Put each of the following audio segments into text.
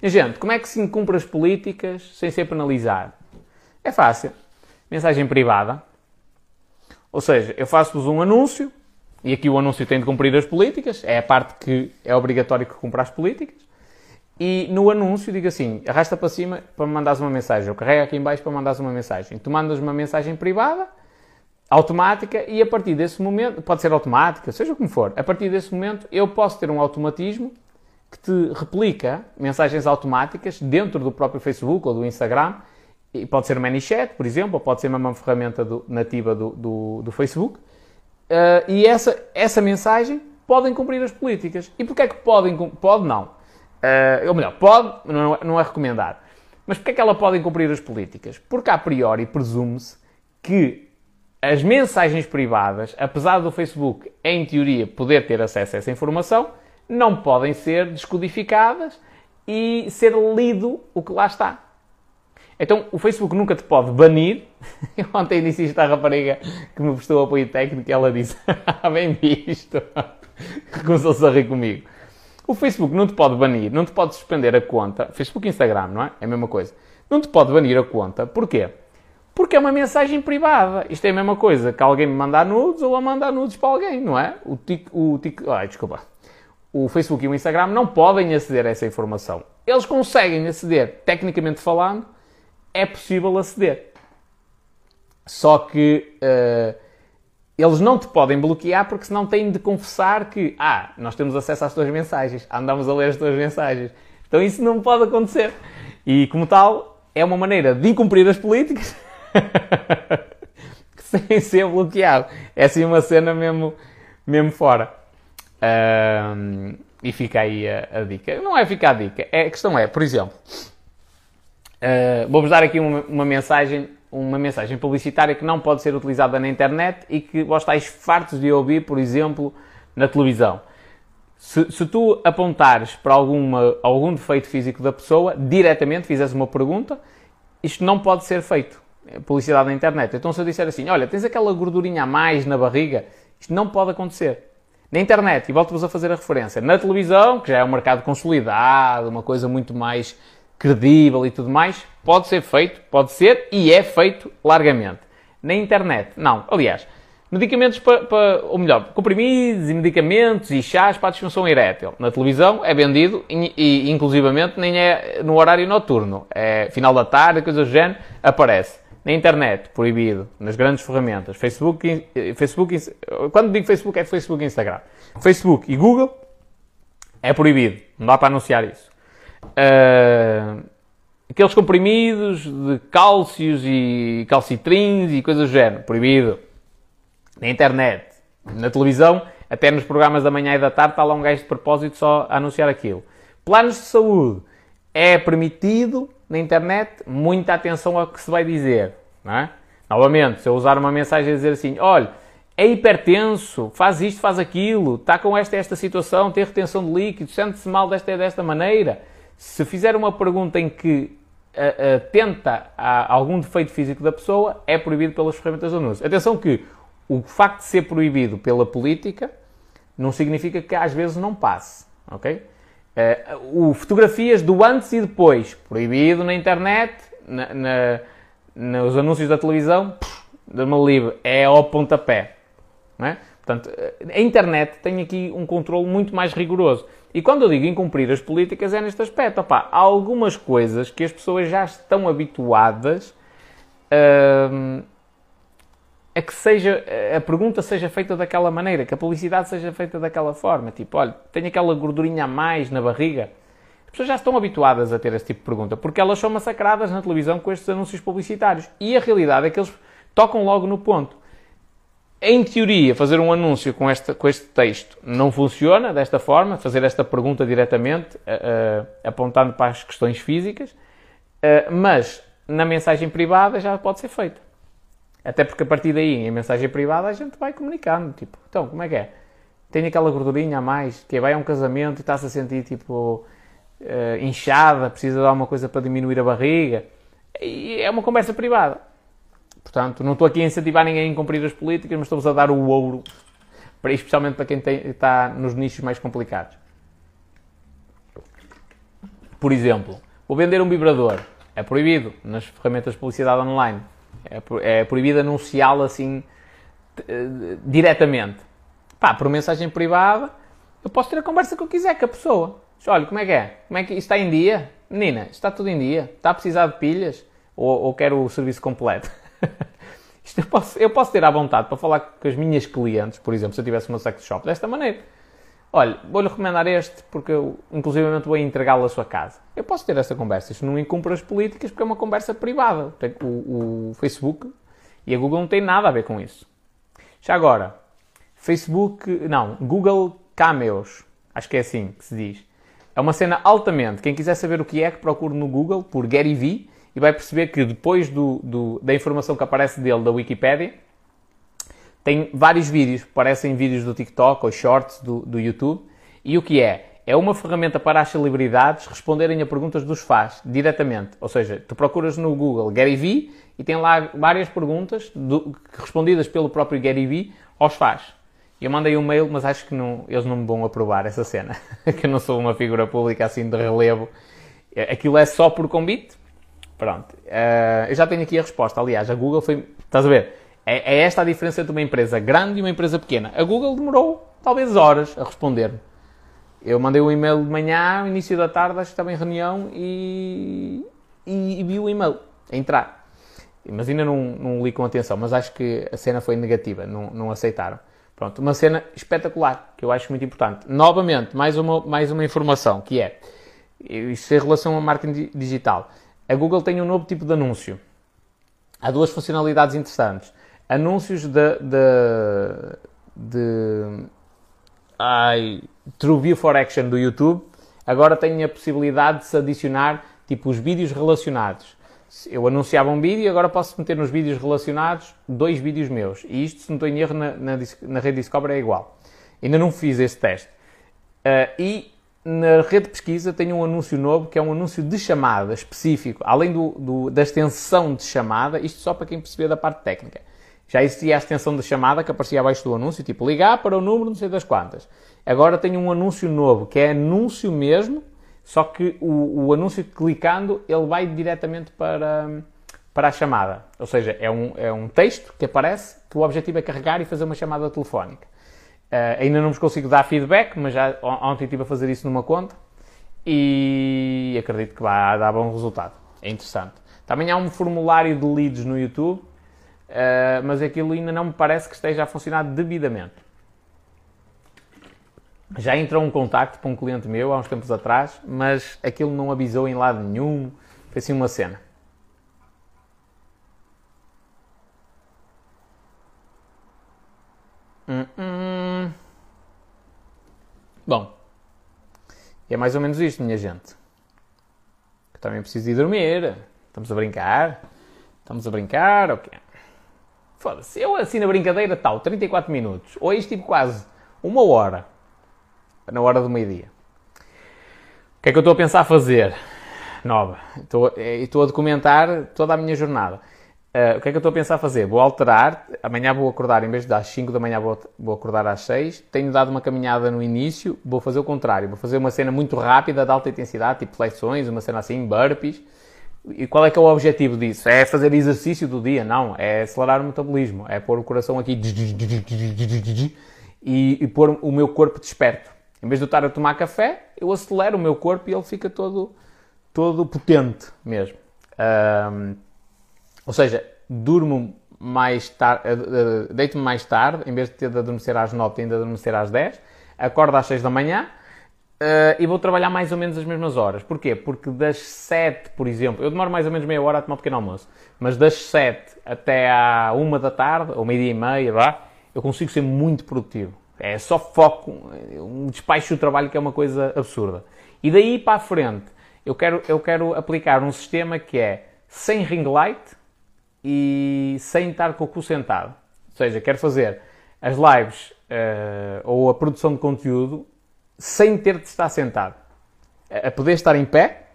Gente, como é que se incumpre as políticas sem ser penalizado? É fácil. Mensagem privada. Ou seja, eu faço-vos um anúncio, e aqui o anúncio tem de cumprir as políticas, é a parte que é obrigatório que cumpra as políticas, e no anúncio digo assim, arrasta para cima para me mandares uma mensagem, ou carrega aqui em baixo para mandares uma mensagem. Tu mandas uma mensagem privada, automática, e a partir desse momento, pode ser automática, seja como for, a partir desse momento eu posso ter um automatismo que te replica mensagens automáticas dentro do próprio Facebook ou do Instagram, e pode ser o ManyChat, por exemplo, ou pode ser uma ferramenta do, nativa do, do, do Facebook, Uh, e essa, essa mensagem podem cumprir as políticas. E porquê é que podem? Pode não. Uh, ou melhor, pode, não é, não é recomendado. Mas porquê é que ela podem cumprir as políticas? Porque a priori presume-se que as mensagens privadas, apesar do Facebook, em teoria, poder ter acesso a essa informação, não podem ser descodificadas e ser lido o que lá está. Então o Facebook nunca te pode banir. Eu ontem disse isto à rapariga que me prestou apoio técnico e ela disse: ah, bem visto. Começou-se a rir comigo. O Facebook não te pode banir, não te pode suspender a conta. Facebook e Instagram, não é? É a mesma coisa. Não te pode banir a conta. Porquê? Porque é uma mensagem privada. Isto é a mesma coisa que alguém me mandar nudes ou a mandar nudes para alguém, não é? O tic, o tic, ai, desculpa. O Facebook e o Instagram não podem aceder a essa informação. Eles conseguem aceder, tecnicamente falando, é possível aceder. Só que uh, eles não te podem bloquear porque senão têm de confessar que, ah, nós temos acesso às tuas mensagens, andamos a ler as tuas mensagens. Então isso não pode acontecer. E como tal, é uma maneira de incumprir as políticas sem ser bloqueado. É assim uma cena mesmo, mesmo fora. E fica aí a, a, dica. Não é ficar a dica. É, a questão é, por exemplo, Uh, Vou-vos dar aqui uma, uma, mensagem, uma mensagem publicitária que não pode ser utilizada na internet e que vós estáis fartos de ouvir, por exemplo, na televisão. Se, se tu apontares para alguma, algum defeito físico da pessoa, diretamente fizeres uma pergunta, isto não pode ser feito. É publicidade na internet. Então se eu disser assim, olha, tens aquela gordurinha a mais na barriga, isto não pode acontecer. Na internet, e volto-vos a fazer a referência, na televisão, que já é um mercado consolidado, uma coisa muito mais credível e tudo mais, pode ser feito, pode ser e é feito largamente. Na internet, não. Aliás, medicamentos para, para ou melhor, comprimidos e medicamentos e chás para a disfunção erétil. Na televisão é vendido e, e inclusivamente nem é no horário noturno. É final da tarde, coisa do género, aparece. Na internet, proibido. Nas grandes ferramentas. Facebook, Facebook, quando digo Facebook é Facebook e Instagram. Facebook e Google é proibido. Não dá para anunciar isso. Uh, aqueles comprimidos de cálcios e calcitrins e coisas do género, proibido. Na internet, na televisão, até nos programas da manhã e da tarde, está lá um gajo de propósito só a anunciar aquilo. Planos de saúde, é permitido na internet, muita atenção ao que se vai dizer. Não é? Novamente, se eu usar uma mensagem a dizer assim, olha, é hipertenso, faz isto, faz aquilo, está com esta esta situação, tem retenção de líquidos, sente-se mal desta desta maneira, se fizer uma pergunta em que atenta uh, uh, a algum defeito físico da pessoa, é proibido pelas ferramentas de anúncio. Atenção que o facto de ser proibido pela política não significa que às vezes não passe, ok? Uh, o, fotografias do antes e depois, proibido na internet, na, na, nos anúncios da televisão, de livre, é ao pontapé, não é? Portanto, a internet tem aqui um controle muito mais rigoroso. E quando eu digo incumprir as políticas é neste aspecto. Opa, há algumas coisas que as pessoas já estão habituadas hum, a que seja, a pergunta seja feita daquela maneira, que a publicidade seja feita daquela forma. Tipo, olha, tenho aquela gordurinha a mais na barriga. As pessoas já estão habituadas a ter esse tipo de pergunta, porque elas são massacradas na televisão com estes anúncios publicitários. E a realidade é que eles tocam logo no ponto em teoria, fazer um anúncio com, esta, com este texto não funciona desta forma, fazer esta pergunta diretamente, uh, apontando para as questões físicas, uh, mas na mensagem privada já pode ser feito. Até porque a partir daí, em mensagem privada, a gente vai comunicando. Tipo, então, como é que é? Tem aquela gordurinha a mais, que vai a um casamento e está-se a sentir tipo uh, inchada, precisa dar uma coisa para diminuir a barriga. E é uma conversa privada. Portanto, não estou aqui a incentivar ninguém a cumprir as políticas, mas estou-vos a dar o ouro, para, especialmente para quem tem, está nos nichos mais complicados. Por exemplo, vou vender um vibrador. É proibido nas ferramentas de publicidade online. É, é proibido anunciá-lo assim uh, diretamente. Pá, por mensagem privada, eu posso ter a conversa que eu quiser com a pessoa. Olha, como é que é? Como é que está em dia? Menina, está tudo em dia? Está a precisar de pilhas? Ou, ou quero o serviço completo? Isto eu posso, eu posso ter à vontade para falar com as minhas clientes, por exemplo, se eu tivesse uma sex shop, desta maneira. Olha, vou-lhe recomendar este porque eu, inclusivamente, vou entregá-lo à sua casa. Eu posso ter esta conversa. Isto não incumpre as políticas porque é uma conversa privada. O, o Facebook e a Google não têm nada a ver com isso. Já agora, Facebook, não, Google Cameos, acho que é assim que se diz. É uma cena altamente. Quem quiser saber o que é, que procure no Google por Gary Vee e vai perceber que depois do, do, da informação que aparece dele da Wikipedia, tem vários vídeos, parecem vídeos do TikTok ou shorts do, do YouTube. E o que é? É uma ferramenta para as celebridades responderem a perguntas dos fãs diretamente. Ou seja, tu procuras no Google Gary Vee e tem lá várias perguntas do, respondidas pelo próprio Gary Vee aos fãs. Eu mandei um mail, mas acho que não, eles não me vão aprovar essa cena. que eu não sou uma figura pública assim de relevo. Aquilo é só por convite. Pronto. Uh, eu já tenho aqui a resposta. Aliás, a Google foi. Estás a ver? É, é, esta a diferença entre uma empresa grande e uma empresa pequena. A Google demorou talvez horas a responder-me. Eu mandei um e-mail de manhã, início da tarde, acho que estava em reunião e, e, e vi o e-mail entrar. Mas ainda não, não li com atenção, mas acho que a cena foi negativa, não, não aceitaram. Pronto, uma cena espetacular, que eu acho muito importante. Novamente, mais uma, mais uma informação, que é, isto em relação ao marketing digital. A Google tem um novo tipo de anúncio. Há duas funcionalidades interessantes. Anúncios de, de, de ai, True View for Action do YouTube, agora tem a possibilidade de se adicionar tipo os vídeos relacionados eu anunciava um vídeo e agora posso meter nos vídeos relacionados dois vídeos meus. E isto, se não estou em erro, na, na, na rede Discovery é igual. Ainda não fiz esse teste. Uh, e na rede de pesquisa tenho um anúncio novo que é um anúncio de chamada específico, além do, do, da extensão de chamada, isto só para quem perceber da parte técnica. Já existia a extensão de chamada que aparecia abaixo do anúncio, tipo ligar para o número não sei das quantas. Agora tenho um anúncio novo que é anúncio mesmo, só que o, o anúncio clicando, ele vai diretamente para, para a chamada. Ou seja, é um, é um texto que aparece, que o objetivo é carregar e fazer uma chamada telefónica. Uh, ainda não vos consigo dar feedback, mas já ontem estive a fazer isso numa conta e acredito que vai dar bom resultado. É interessante. Também há um formulário de leads no YouTube, uh, mas aquilo ainda não me parece que esteja a funcionar devidamente. Já entrou um contacto para um cliente meu há uns tempos atrás, mas aquilo não avisou em lado nenhum. Foi assim uma cena. Hum, hum. Bom, é mais ou menos isto, minha gente. Eu também preciso ir dormir. Estamos a brincar. Estamos a brincar, ok. Foda-se, eu assim na brincadeira tal, 34 minutos. Hoje tipo quase uma hora na hora do meio-dia. O que é que eu estou a pensar fazer? Nova. Estou, eh, a documentar toda a minha jornada. Uh, o que é que eu estou a pensar fazer? Vou alterar. Amanhã vou acordar, em vez de às 5 da manhã, vou, vou acordar às 6. Tenho dado uma caminhada no início, vou fazer o contrário. Vou fazer uma cena muito rápida, de alta intensidade, tipo flexões, uma cena assim, burpees. E qual é que é o objetivo disso? É fazer exercício do dia? Não. É acelerar o metabolismo. É pôr o coração aqui e, e pôr o meu corpo desperto. Em vez de eu estar a tomar café, eu acelero o meu corpo e ele fica todo, todo potente mesmo. Um, ou seja, durmo mais tarde, uh, uh, deito-me mais tarde, em vez de ter de adormecer às 9, tenho de adormecer às 10, acordo às 6 da manhã uh, e vou trabalhar mais ou menos as mesmas horas. Porquê? Porque das 7, por exemplo, eu demoro mais ou menos meia hora a tomar um pequeno almoço, mas das 7 até à 1 da tarde, ou meia-dia e meia, vá, eu consigo ser muito produtivo. É só foco, um despacho do trabalho que é uma coisa absurda. E daí para a frente, eu quero, eu quero aplicar um sistema que é sem ring light e sem estar com o cu sentado. Ou seja, quero fazer as lives uh, ou a produção de conteúdo sem ter de estar sentado. A poder estar em pé,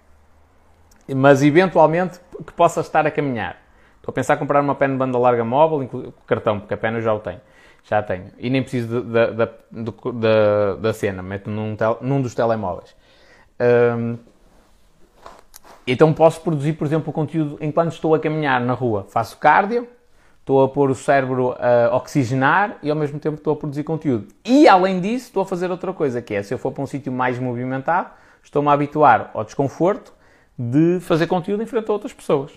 mas eventualmente que possa estar a caminhar. Estou a pensar em comprar uma pena de banda larga móvel, cartão, porque a pena eu já o tenho. Já tenho. E nem preciso da, da, cena, meto num, tel, num dos telemóveis. Um, Então posso produzir, por exemplo, o conteúdo enquanto estou a caminhar na rua. Faço cardio, estou a pôr o cérebro a oxigenar e ao mesmo tempo estou a produzir conteúdo. E além disso, estou a fazer outra coisa, que é se eu for para um sítio mais movimentado, estou-me a habituar ao desconforto de fazer conteúdo em frente a outras pessoas.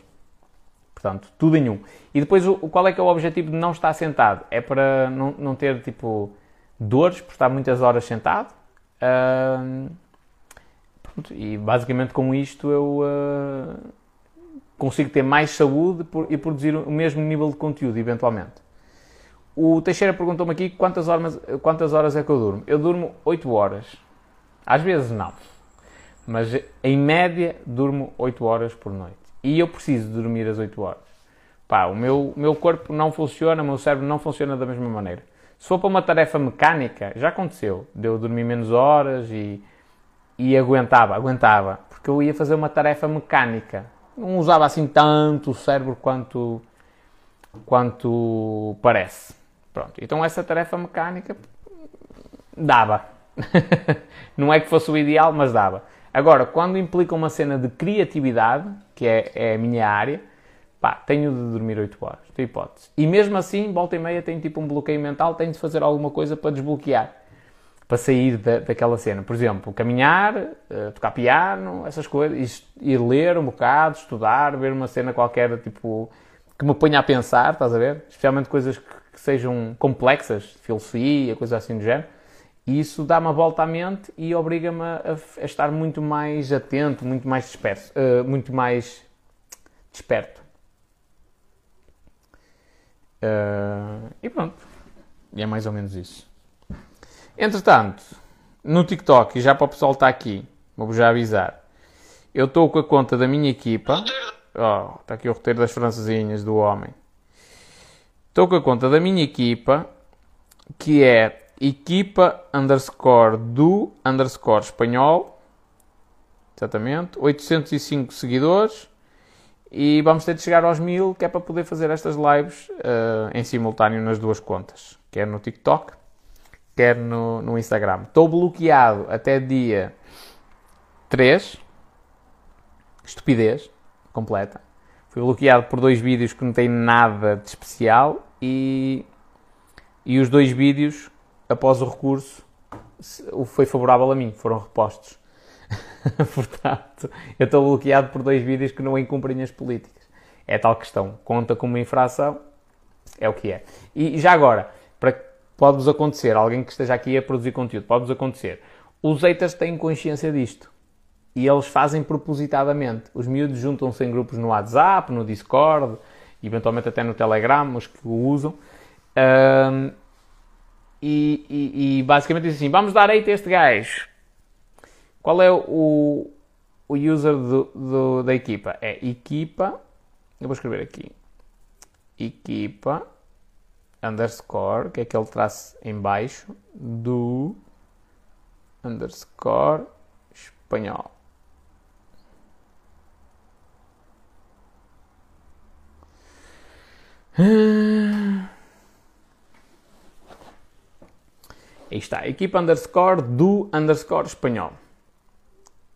Portanto, tudo em um. E depois, qual é que é o objetivo de não estar sentado? É para não, não ter, tipo, dores por estar muitas horas sentado. Uh, pronto, e basicamente com isto eu uh, consigo ter mais saúde e produzir o mesmo nível de conteúdo, eventualmente. O Teixeira perguntou-me aqui quantas horas, quantas horas é que eu durmo. Eu durmo 8 horas. Às vezes não. Mas em média durmo 8 horas por noite e eu preciso dormir as 8 horas. Pá, o meu, meu corpo não funciona, o meu cérebro não funciona da mesma maneira. Se for para uma tarefa mecânica, já aconteceu. Deu dormir menos horas e, e aguentava, aguentava. Porque eu ia fazer uma tarefa mecânica. Não usava assim tanto o cérebro quanto, quanto parece. Pronto, então essa tarefa mecânica dava. não é que fosse o ideal, mas dava. Agora, quando implica uma cena de criatividade, que é, é a minha área, pá, tenho de dormir 8 horas, tem hipótese. E mesmo assim, volta e meia, tenho tipo um bloqueio mental, tenho de fazer alguma coisa para desbloquear, para sair da, daquela cena. Por exemplo, caminhar, uh, tocar piano, essas coisas, ir ler um bocado, estudar, ver uma cena qualquer, tipo, que me ponha a pensar, estás a ver? Especialmente coisas que, que sejam complexas, filosofia, coisas assim do género e isso dá-me a volta à mente e obriga-me a, a, estar muito mais atento, muito mais disperso, uh, muito mais desperto. Uh, e pronto. E é mais ou menos isso. Entretanto, no TikTok, e já para o pessoal estar aqui, vou já avisar. Eu estou com a conta da minha equipa. Oh, está aqui o roteiro das francesinhas do homem. Estou com a conta da minha equipa, que é equipa underscore do underscore espanhol. Exatamente. 805 seguidores. E vamos ter de chegar aos mil, que é para poder fazer estas lives uh, em simultâneo nas duas contas. Quer no TikTok, quer no, no Instagram. Estou bloqueado até dia 3. Estupidez completa. Fui bloqueado por dois vídeos que não têm nada de especial e, e os dois vídeos após o recurso, foi favorável a mim, foram repostos. Portanto, eu estou bloqueado por dois vídeos que não incumprem as políticas. É tal questão. Conta como infração, é o que é. E já agora, para pode-vos acontecer, alguém que esteja aqui a produzir conteúdo, pode-vos acontecer. Os haters têm consciência disto. E eles fazem propositadamente. Os miúdos juntam-se em grupos no WhatsApp, no Discord, eventualmente até no Telegram, os que o usam. Um, e, e, e, basicamente diz assim: vamos dar hate a este gajo. Qual é o, o user do, do, da equipa? É equipa. Eu vou escrever aqui. Equipa underscore, que é aquele traço em baixo, do underscore espanhol. Aí está, equipa underscore do underscore espanhol.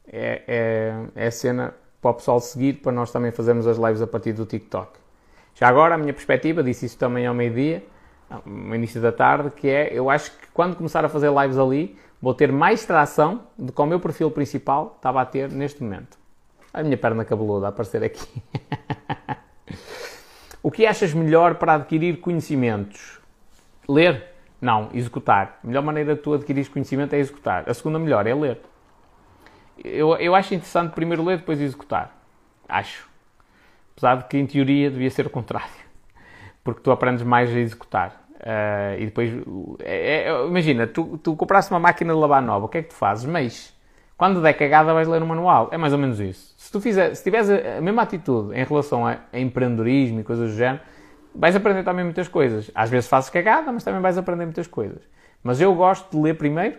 É, é, é a cena para o pessoal seguir, para nós também fazermos as lives a partir do TikTok. Já agora, a minha perspectiva, disse isso também ao meio-dia, no início da tarde, que é, eu acho que quando começar a fazer lives ali, vou ter mais tração do que o meu perfil principal estava a ter neste momento. A minha perna cabeluda a aparecer aqui. o que achas melhor para adquirir conhecimentos? Ler? Não, executar. A melhor maneira de tu adquirir conhecimento é executar. A segunda melhor é ler. Eu, eu acho interessante primeiro ler, depois executar. Acho. Apesar de que em teoria devia ser o contrário. Porque tu aprendes mais a executar. Uh, e depois, é, é, imagina, tu, tu compraste uma máquina de lavar nova, o que é que tu fazes? Mas, quando der cagada vais ler o manual. É mais ou menos isso. Se tu fizer, se tiveres a mesma atitude em relação a, a empreendedorismo e coisas do género, vais aprender também muitas coisas. Às vezes fazes cagada, mas também vais aprender muitas coisas. Mas eu gosto de ler primeiro,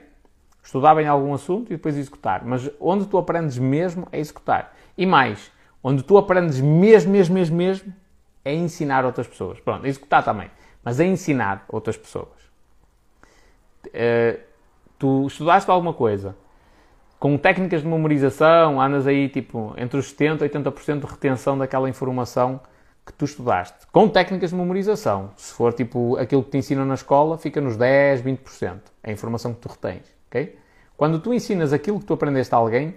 estudar bem algum assunto e depois executar. Mas onde tu aprendes mesmo é executar. E mais, onde tu aprendes mesmo, mesmo, mesmo, mesmo, é ensinar outras pessoas. Pronto, executar também, mas é ensinar outras pessoas. Uh, tu estudaste alguma coisa, com técnicas de memorização, andas aí tipo entre os 70% e 80% de retenção daquela informação que tu estudaste. Com técnicas de memorização, se for tipo aquilo que te ensinam na escola, fica nos 10, 20%, a informação que tu retens, ok? Quando tu ensinas aquilo que tu aprendeste a alguém,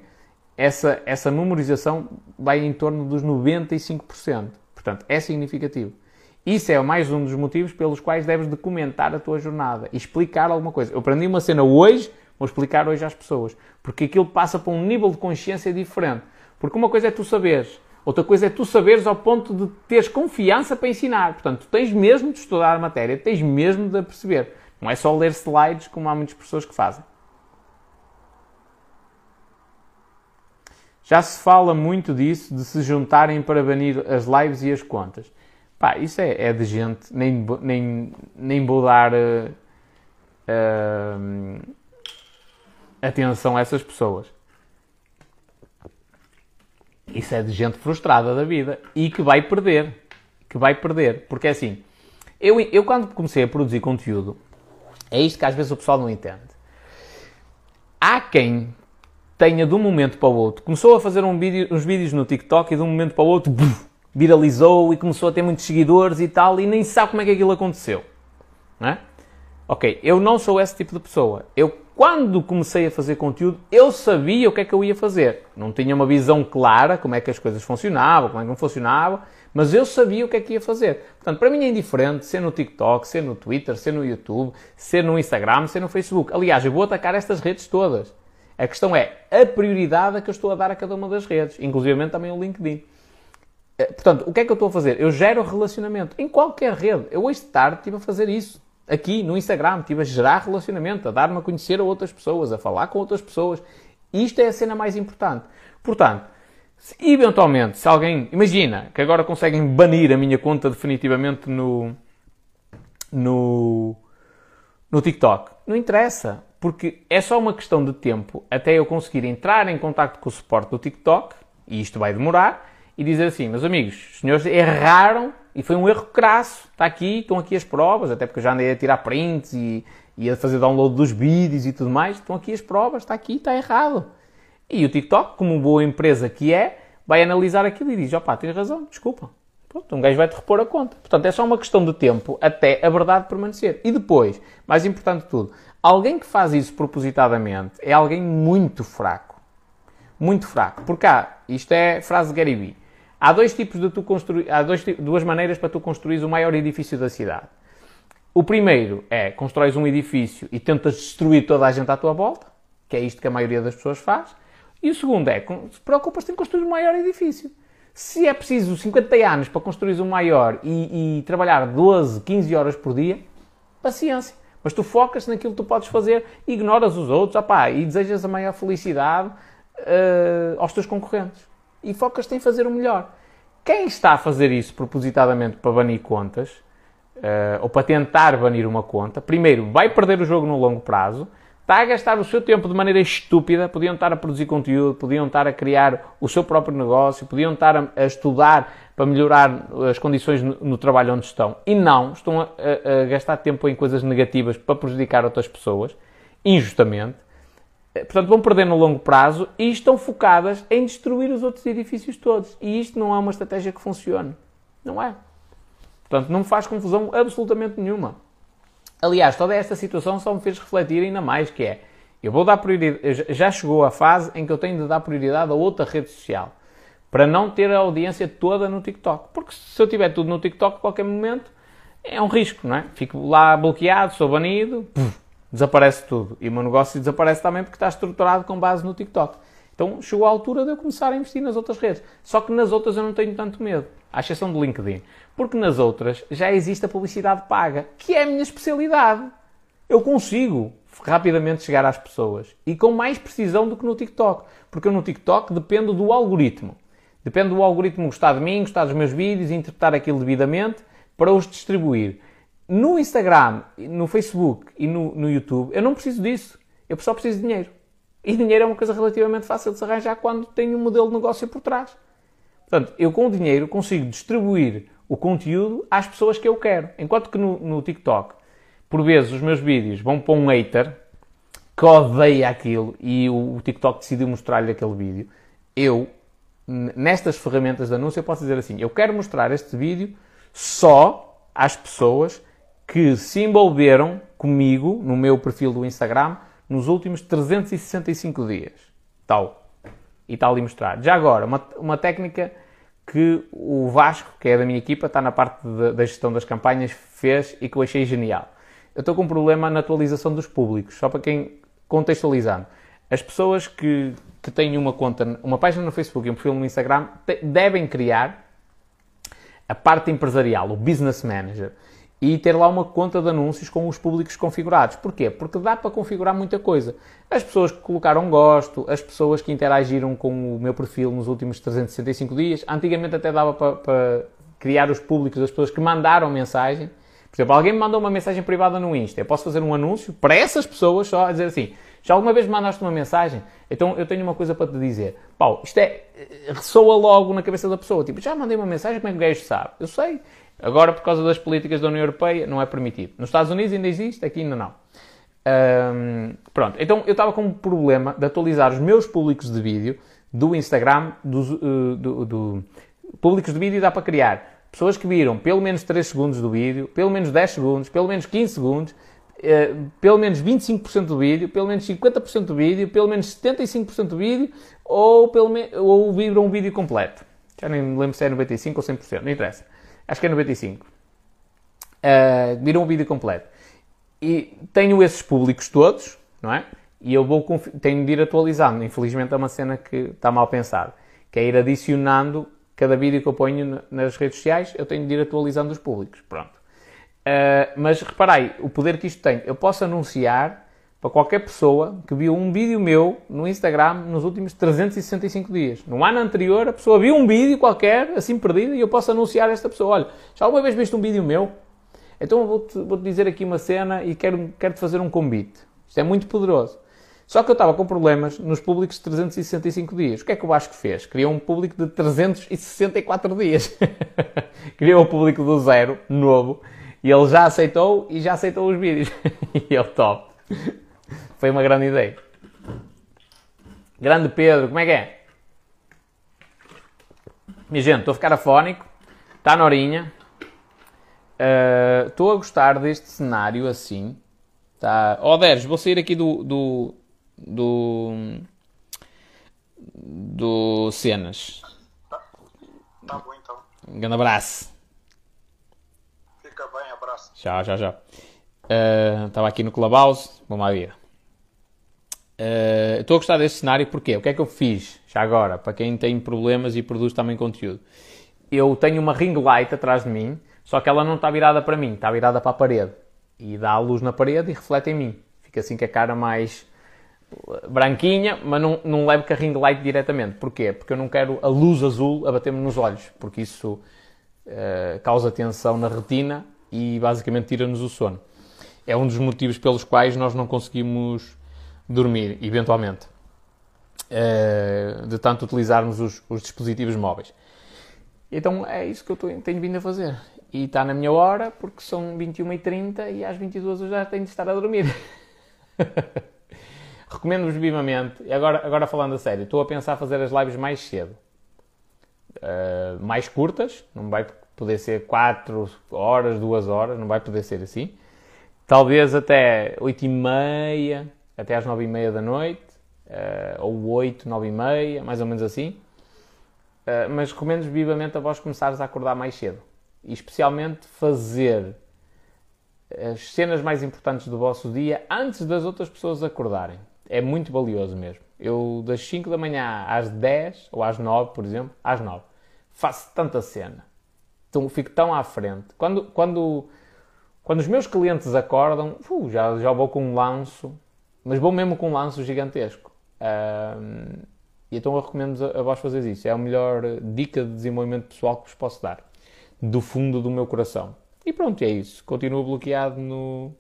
essa, essa memorização vai em torno dos 95%. Portanto, é significativo. Isso é mais um dos motivos pelos quais deves documentar a tua jornada e explicar alguma coisa. Eu aprendi uma cena hoje, vou explicar hoje às pessoas. Porque aquilo passa para um nível de consciência diferente. Porque uma coisa é tu saberes, outra coisa é tu saberes ao ponto de teres confiança para ensinar. Portanto, tu tens mesmo de estudar a matéria, tens mesmo de perceber. Não é só ler slides, como há muitas pessoas que fazem. Já se fala muito disso, de se juntarem para banir as lives e as contas. Pá, isso é, é de gente, nem, nem, nem vou dar uh, uh, atenção a essas pessoas. Isso é de gente frustrada da vida e que vai perder. Que vai perder. Porque é assim, eu, eu quando comecei a produzir conteúdo, é isto que às vezes o pessoal não entende. Há quem tenha de um momento para o outro, começou a fazer um vídeo, uns vídeos no TikTok e de um momento para o outro buf, viralizou e começou a ter muitos seguidores e tal, e nem sabe como é que aquilo aconteceu. Não é? Ok, eu não sou esse tipo de pessoa. Eu, quando comecei a fazer conteúdo, eu sabia o que é que eu ia fazer. Não tinha uma visão clara como é que as coisas funcionavam, como é que não funcionavam, mas eu sabia o que é que ia fazer. Portanto, para mim é indiferente ser no TikTok, ser no Twitter, ser no YouTube, ser no Instagram, ser no Facebook. Aliás, eu vou atacar estas redes todas. A questão é a prioridade que eu estou a dar a cada uma das redes, inclusive também o LinkedIn. Eh, portanto, o que é que eu estou a fazer? Eu gero relacionamento em qualquer rede. Eu hoje de tarde estive a fazer isso. Aqui no Instagram, estive a gerar relacionamento, a dar-me a conhecer a outras pessoas, a falar com outras pessoas. Isto é a cena mais importante. Portanto, se eventualmente, se alguém, imagina que agora conseguem banir a minha conta definitivamente no, no, no TikTok, não interessa porque é só uma questão de tempo até eu conseguir entrar em contato com o suporte do TikTok, e isto vai demorar, e dizer assim, meus amigos, os senhores erraram e foi um erro crasso, está aqui, estão aqui as provas, até porque eu já andei a tirar prints e, e a fazer download dos vídeos e tudo mais, estão aqui as provas, está aqui, está errado. E o TikTok, como boa empresa que é, vai analisar aquilo e diz, opá, tens razão, desculpa. Pronto, um gajo vai-te repor a conta. Portanto, é só uma questão de tempo até a verdade permanecer. E depois, mais importante de tudo, Alguém que faz isso propositadamente é alguém muito fraco. Muito fraco. Porque há, isto é frase de Gary Vee, há dois tipos de tu construir, há dois, duas maneiras para tu construir o maior edifício da cidade. O primeiro é constróis um edifício e tentas destruir toda a gente à tua volta, que é isto que a maioria das pessoas faz. E o segundo é, preocupas-te em construir o maior edifício. Se é preciso 50 anos para construir o maior e, e trabalhar 12, 15 horas por dia, paciência. Mas tu focas naquilo que tu podes fazer, ignoras os outros opá, e desejas a maior felicidade uh, aos teus concorrentes. E focas-te em fazer o melhor. Quem está a fazer isso propositadamente para banir contas, uh, ou para tentar banir uma conta, primeiro vai perder o jogo no longo prazo, está a gastar o seu tempo de maneira estúpida, podiam estar a produzir conteúdo, podiam estar a criar o seu próprio negócio, podiam estar a, a estudar para melhorar as condições no, no, trabalho onde estão e não estão a, a, a, gastar tempo em coisas negativas para prejudicar outras pessoas, injustamente. Portanto, vão perder no longo prazo e estão focadas em destruir os outros edifícios todos. E isto não é uma estratégia que funcione. Não é. Portanto, não me faz confusão absolutamente nenhuma. Aliás, toda esta situação só me fez refletir ainda mais, que é, eu vou dar prioridade, já chegou a fase em que eu tenho de dar prioridade a outra rede social para não ter a audiência toda no TikTok. Porque se eu tiver tudo no TikTok a qualquer momento, é um risco, não é? Fico lá bloqueado, sou banido, puf, desaparece tudo. E o meu negócio desaparece também porque está estruturado com base no TikTok. Então chegou a altura de eu começar a investir nas outras redes. Só que nas outras eu não tenho tanto medo, à exceção do LinkedIn. Porque nas outras já existe a publicidade paga, que é a minha especialidade. Eu consigo rapidamente chegar às pessoas e com mais precisão do que no TikTok. Porque eu no TikTok dependo do algoritmo. Depende do algoritmo gostar de mim, gostar dos meus vídeos, interpretar aquilo devidamente para os distribuir. No Instagram, no Facebook e no, no YouTube, eu não preciso disso. Eu só preciso de dinheiro. E dinheiro é uma coisa relativamente fácil de se arranjar quando tenho um modelo de negócio por trás. Portanto, eu com o dinheiro consigo distribuir o conteúdo às pessoas que eu quero. Enquanto que no, no TikTok, por vezes, os meus vídeos vão para um hater que odeia aquilo e o, o TikTok decidiu mostrar-lhe aquele vídeo, eu, nestas ferramentas de anúncio, eu posso dizer assim: eu quero mostrar este vídeo só às pessoas que se envolveram comigo no meu perfil do Instagram nos últimos 365 dias. Tal. E está ali mostrado. Já agora, uma, uma técnica que o Vasco, que é da minha equipa, está na parte da gestão das campanhas, fez e que eu achei genial. Eu estou com um problema na atualização dos públicos, só para quem contextualizando. As pessoas que, que têm uma conta, uma página no Facebook e um perfil no Instagram, te, devem criar a parte empresarial, o Business Manager e ter lá uma conta de anúncios com os públicos configurados. Porquê? Porque dá para configurar muita coisa. As pessoas que colocaram gosto, as pessoas que interagiram com o meu perfil nos últimos 365 dias, antigamente até dava para, para criar os públicos das pessoas que mandaram mensagem. Por exemplo, alguém me mandou uma mensagem privada no Insta, eu posso fazer um anúncio para essas pessoas só a dizer assim, já alguma vez mandaste uma mensagem? Então eu tenho uma coisa para te dizer. Paulo, isto é, ressoa logo na cabeça da pessoa. Tipo, já mandei uma mensagem, como é que o gajo sabe? Eu sei. Agora, por causa das políticas da União Europeia, não é permitido. Nos Estados Unidos ainda existe, aqui ainda não. pronto, então eu estava com um problema de atualizar os meus públicos de vídeo do Instagram, dos, uh, do, do, públicos de vídeo dá para criar pessoas que viram pelo menos 3 segundos do vídeo, pelo menos 10 segundos, pelo menos 15 segundos, uh, pelo menos 25% do vídeo, pelo menos 50% do vídeo, pelo menos 75% do vídeo, ou, pelo ou viram um vídeo completo. Já nem me lembro se é 95% ou 100%, não interessa acho que é 95. Uh, ah, viram o vídeo completo. E tenho esses públicos todos, não é? E eu vou tenho de ir atualizando. Infelizmente é uma cena que está mal pensada. Que é ir adicionando cada vídeo que eu ponho nas redes sociais, eu tenho de ir atualizando os públicos. Pronto. Uh, mas reparai, o poder que isto tem. Eu posso anunciar para qualquer pessoa que viu um vídeo meu no Instagram nos últimos 365 dias. No ano anterior, a pessoa viu um vídeo qualquer, assim perdido, e eu posso anunciar a esta pessoa: olha, já alguma vez viste um vídeo meu? Então vou-te vou dizer aqui uma cena e quero-te quero fazer um convite. Isto é muito poderoso. Só que eu estava com problemas nos públicos de 365 dias. O que é que o Vasco fez? Criou um público de 364 dias. Criou um público do zero, novo, e ele já aceitou e já aceitou os vídeos. e ele top. Foi uma grande ideia. Grande Pedro, como é que é? Minha gente, estou a ficar afónico. Está na horinha. Uh, estou a gostar deste cenário assim. Tá... Oh, Deres, vou sair aqui do, do, do, do Cenas. Tá, tá bom então. Um grande abraço. Fica bem, abraço. Tchau, tchau, tchau. Estava uh, aqui no Clubhouse. Vamos lá ver. Uh, estou a gostar desse cenário porque o que é que eu fiz já agora, para quem tem problemas e produz também conteúdo? Eu tenho uma ring light atrás de mim, só que ela não está virada para mim, está virada para a parede. E dá a luz na parede e reflete em mim. Fica assim com a cara mais branquinha, mas não, não levo com a ring light diretamente. Porquê? Porque eu não quero a luz azul a bater-me nos olhos, porque isso uh, causa tensão na retina e basicamente tira-nos o sono. É um dos motivos pelos quais nós não conseguimos dormir, eventualmente, uh, de tanto utilizarmos os, os, dispositivos móveis. Então é isso que eu tenho vindo a fazer. E está na minha hora, porque são 21h30 e às 22 eu já tenho de estar a dormir. Recomendo-vos vivamente. E agora, agora falando a sério, estou a pensar fazer as lives mais cedo. Uh, mais curtas, não vai poder ser 4 horas, 2 horas, não vai poder ser assim. Talvez até 8 e meia, até às nove e meia da noite, uh, ou oito, nove e meia, mais ou menos assim. Uh, mas recomendo vivamente a vós começares a acordar mais cedo. E especialmente fazer as cenas mais importantes do vosso dia antes das outras pessoas acordarem. É muito valioso mesmo. Eu, das 5 da manhã às 10, ou às 9, por exemplo, às 9, faço tanta cena. Então, fico tão à frente. Quando, quando, quando os meus clientes acordam, uh, já, já vou com um lanço mas vou mesmo com um lanço gigantesco. Um, e então eu recomendo a, a vós fazer isso. É a melhor dica de desenvolvimento pessoal que vos posso dar. Do fundo do meu coração. E pronto, é isso. Continuo bloqueado no.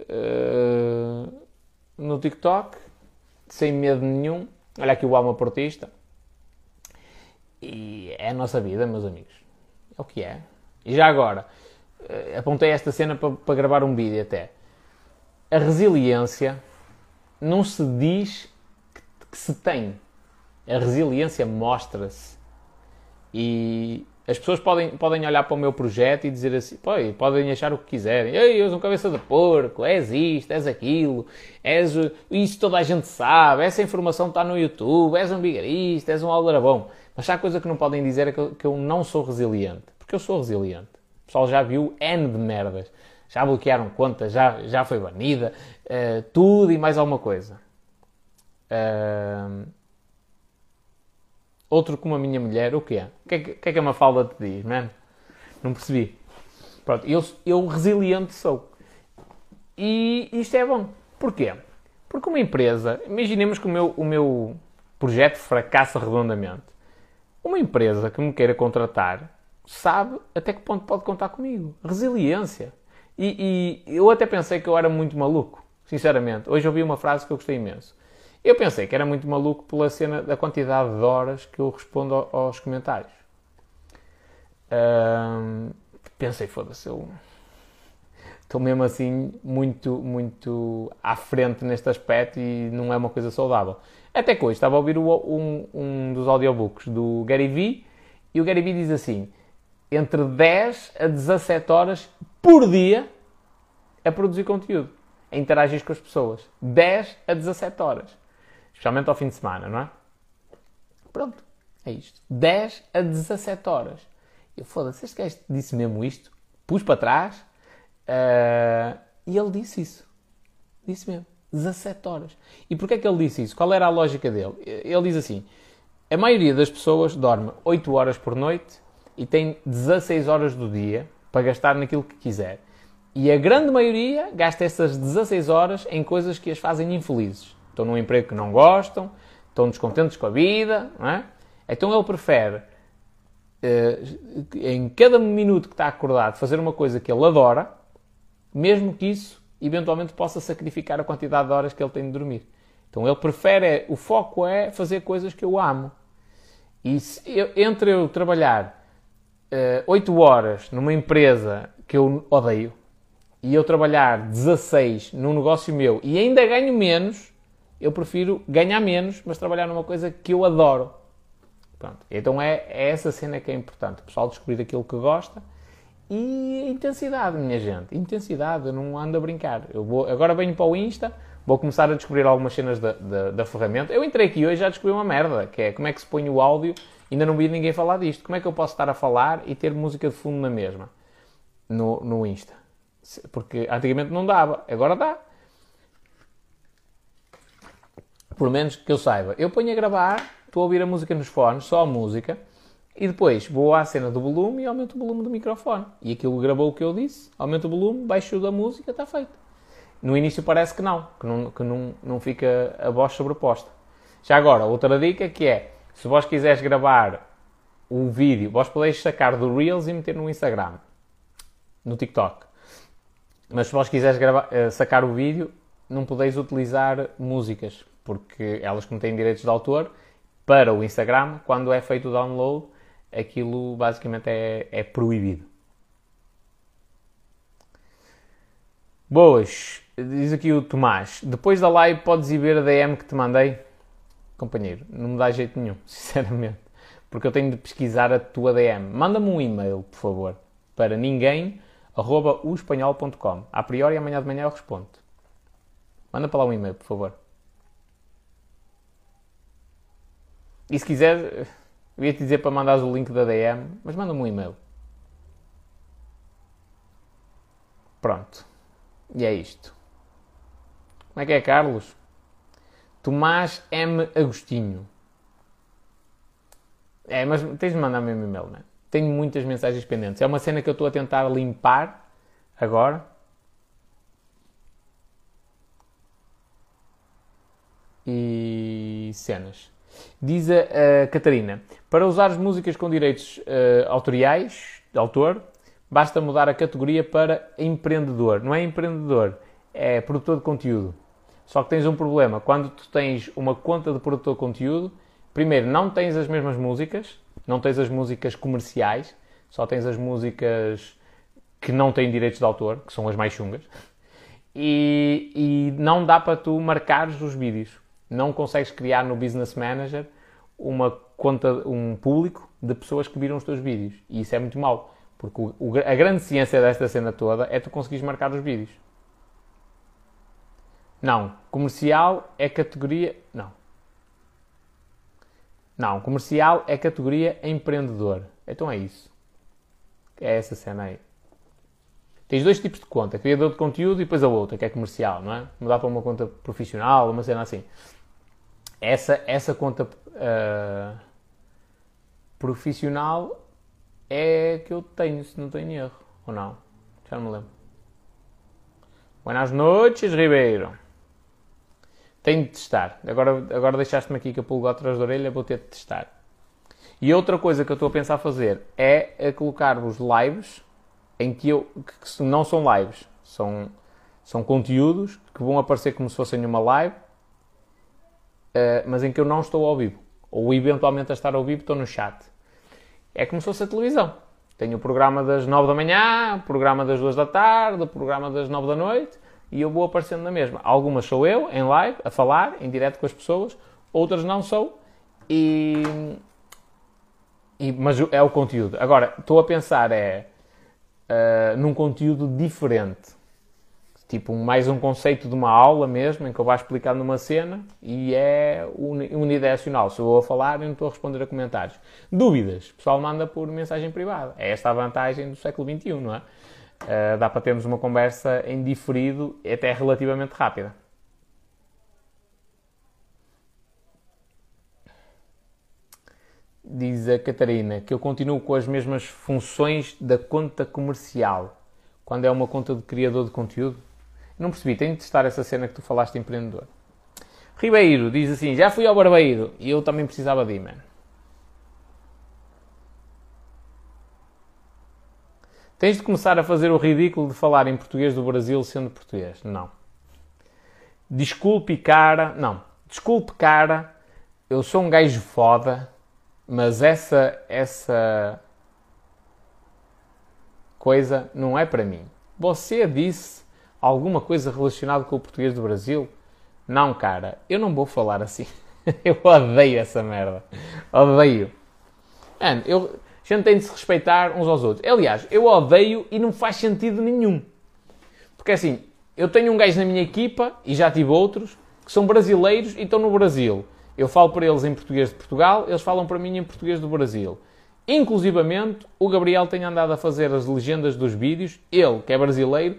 Uh, no TikTok. Sem medo nenhum. Olha aqui o Alma Portista. E é a nossa vida, meus amigos. É o que é. E já agora, uh, apontei esta cena para, para gravar um vídeo até a resiliência não se diz que, que se tem. A resiliência mostra-se. E as pessoas podem, podem olhar para o meu projeto e dizer assim, pô, podem achar o que quiserem. Ei, és um cabeça de porco, és isto, és aquilo, és isso toda a gente sabe, essa informação está no YouTube, és um bigarista, és um aldrabão. Mas há coisa que não podem dizer é que eu, que eu não sou resiliente. Porque eu sou resiliente. O pessoal já viu N de merdas. Já bloquearam contas, já, já foi banida, uh, tudo e mais alguma coisa. Uh, outro como a minha mulher, o que é? O que é que, que, é que a Mafalda te diz, man? Não percebi. Pronto, eu, eu resiliente sou. E isto é bom. Porquê? Porque uma empresa, imaginemos que o meu, o meu projeto fracassa redondamente. Uma empresa que me queira contratar sabe até que ponto pode contar comigo. Resiliência. E, e, eu até pensei que eu era muito maluco, sinceramente. Hoje ouvi uma frase que eu gostei imenso. Eu pensei que era muito maluco pela cena da quantidade de horas que eu respondo aos comentários. pensei, foda-se, eu estou mesmo assim muito, muito à frente neste aspecto e não é uma coisa saudável. Até que hoje estava a ouvir um, um dos audiobooks do Gary Vee e o Gary Vee diz assim: entre 10 a 17 horas por dia a produzir conteúdo, a interagir com as pessoas. 10 a 17 horas. Especialmente ao fim de semana, não é? Pronto, é isto. 10 a 17 horas. Eu foda-se, este gajo disse mesmo isto. Pus para trás uh, e ele disse isso. Disse mesmo. 17 horas. E porquê é que ele disse isso? Qual era a lógica dele? Ele diz assim: a maioria das pessoas dorme 8 horas por noite e tem 16 horas do dia para gastar naquilo que quiser. E a grande maioria gasta essas 16 horas em coisas que as fazem infelizes. Estão num emprego que não gostam, estão descontentes com a vida, não é? Então ele prefere, eh, em cada minuto que está acordado, fazer uma coisa que ele adora, mesmo que isso eventualmente possa sacrificar a quantidade de horas que ele tem de dormir. Então ele prefere, o foco é fazer coisas que eu amo. E se, entre eu trabalhar uh, eh, 8 horas numa empresa que eu odeio e eu trabalhar 16 num negócio meu e ainda ganho menos, eu prefiro ganhar menos, mas trabalhar numa coisa que eu adoro. Pronto. Então é, é essa cena que é importante. O pessoal descobrir aquilo que gosta e intensidade, minha gente. Intensidade, eu não ando a brincar. Eu vou, agora venho para o Insta, vou começar a descobrir algumas cenas da, da, da ferramenta. Eu entrei aqui hoje e já descobri uma merda, que é como é que se põe o áudio Ainda não vi ninguém falar disto. Como é que eu posso estar a falar e ter música de fundo na mesma? No, no Insta. Porque antigamente não dava, agora dá. Por menos que eu saiba. Eu ponho a gravar, estou a ouvir a música nos fones, só a música, e depois vou à cena do volume e aumento o volume do microfone. E aquilo gravou o que eu disse, aumento o volume, baixo da música, está feito. No início parece que não, que não, que não, não fica a voz sobreposta. Já agora, outra dica que é, se vós quiseres gravar o vídeo, vós podeis sacar do Reels e meter no Instagram, no TikTok. Mas se vós quiseres gravar, eh, sacar o vídeo, não podeis utilizar músicas, porque elas contêm direitos de autor para o Instagram, quando é feito o download, aquilo basicamente é, é proibido. Boas, diz aqui o Tomás. Depois da live podes ir ver a DM que te mandei companheiro, não me dá jeito nenhum, sinceramente. Porque eu tenho de pesquisar a tua DM. Manda-me um e-mail, por favor, para ninguém arroba uespanhol.com. A priori, amanhã de manhã eu respondo. Manda para lá um e-mail, por favor. E se quiser, eu ia te dizer para mandares o link da DM, mas manda-me um e-mail. Pronto. E é isto. Como é que é, Carlos? Tomás M. Agostinho. É, mas tens de mandar mesmo e-mail, né? Tenho muitas mensagens pendentes. É uma cena que eu estou a tentar limpar agora. E cenas. Diz a, a Catarina: para usar as músicas com direitos uh, autoriais, de autor, basta mudar a categoria para empreendedor. Não é empreendedor, é produtor de conteúdo. Só que tens um problema. Quando tu tens uma conta de produtor de conteúdo, primeiro, não tens as mesmas músicas, não tens as músicas comerciais, só tens as músicas que não têm direitos de autor, que são as mais chungas. e, e não dá para tu marcares os vídeos. Não consegues criar no Business Manager uma conta, um público de pessoas que viram os teus vídeos. E isso é muito mau. Porque o, o, a grande ciência desta cena toda é tu conseguires marcar os vídeos. Não. Comercial é categoria. Não. Não. Comercial é categoria empreendedor. Então é isso. É essa cena aí. Tens dois tipos de conta, criador de conteúdo e depois a outra, que é comercial, não é? Mudar para uma conta profissional, uma cena assim. Essa, essa conta uh, profissional é que eu tenho, se não tenho erro, ou não? Já não me lembro. Buenas noites, Ribeiro. Tenho de testar. Agora, agora deixaste-me aqui com a pulga atrás da orelha, vou ter de testar. E outra coisa que eu estou a pensar fazer é colocar-vos lives em que eu que não são lives, são, são conteúdos que vão aparecer como se fossem uma live, uh, mas em que eu não estou ao vivo. Ou eventualmente a estar ao vivo estou no chat. É como se fosse a televisão. Tenho o programa das 9 da manhã, o programa das 2 da tarde, o programa das 9 da noite e eu vou aparecendo na mesma. Algumas sou eu, em live, a falar, em direto com as pessoas, outras não sou, e, e mas é o conteúdo. Agora, estou a pensar é uh, num conteúdo diferente. Tipo, mais um conceito de uma aula mesmo, em que eu vou explicar numa cena e é unidirecional. Se eu vou a falar, eu não estou a responder a comentários. Dúvidas? O pessoal manda por mensagem privada. É esta a vantagem do século XXI, não é? Uh, dá para termos uma conversa em diferido, até relativamente rápida. diz a Catarina, que eu continuo com as mesmas funções da conta comercial, quando é uma conta de criador de conteúdo. Não percebi, tenho de testar essa cena que tu falaste de empreendedor. Ribeiro diz assim: já fui ao barbeiro e eu também precisava de ir, man. Tens de começar a fazer o ridículo de falar em português do Brasil sendo português. Não. Desculpe, cara. Não. Desculpe, cara. Eu sou um gajo foda mas essa essa coisa não é para mim. Você disse alguma coisa relacionada com o português do Brasil? Não, cara, eu não vou falar assim. eu odeio essa merda. Odeio. Mano, eu, gente tem de se respeitar uns aos outros. Aliás, eu odeio e não faz sentido nenhum. Porque assim, eu tenho um gajo na minha equipa, e já tive outros, que são brasileiros e estão no Brasil. Eu falo para eles em português de Portugal, eles falam para mim em português do Brasil. Inclusivamente, o Gabriel tem andado a fazer as legendas dos vídeos, ele, que é brasileiro,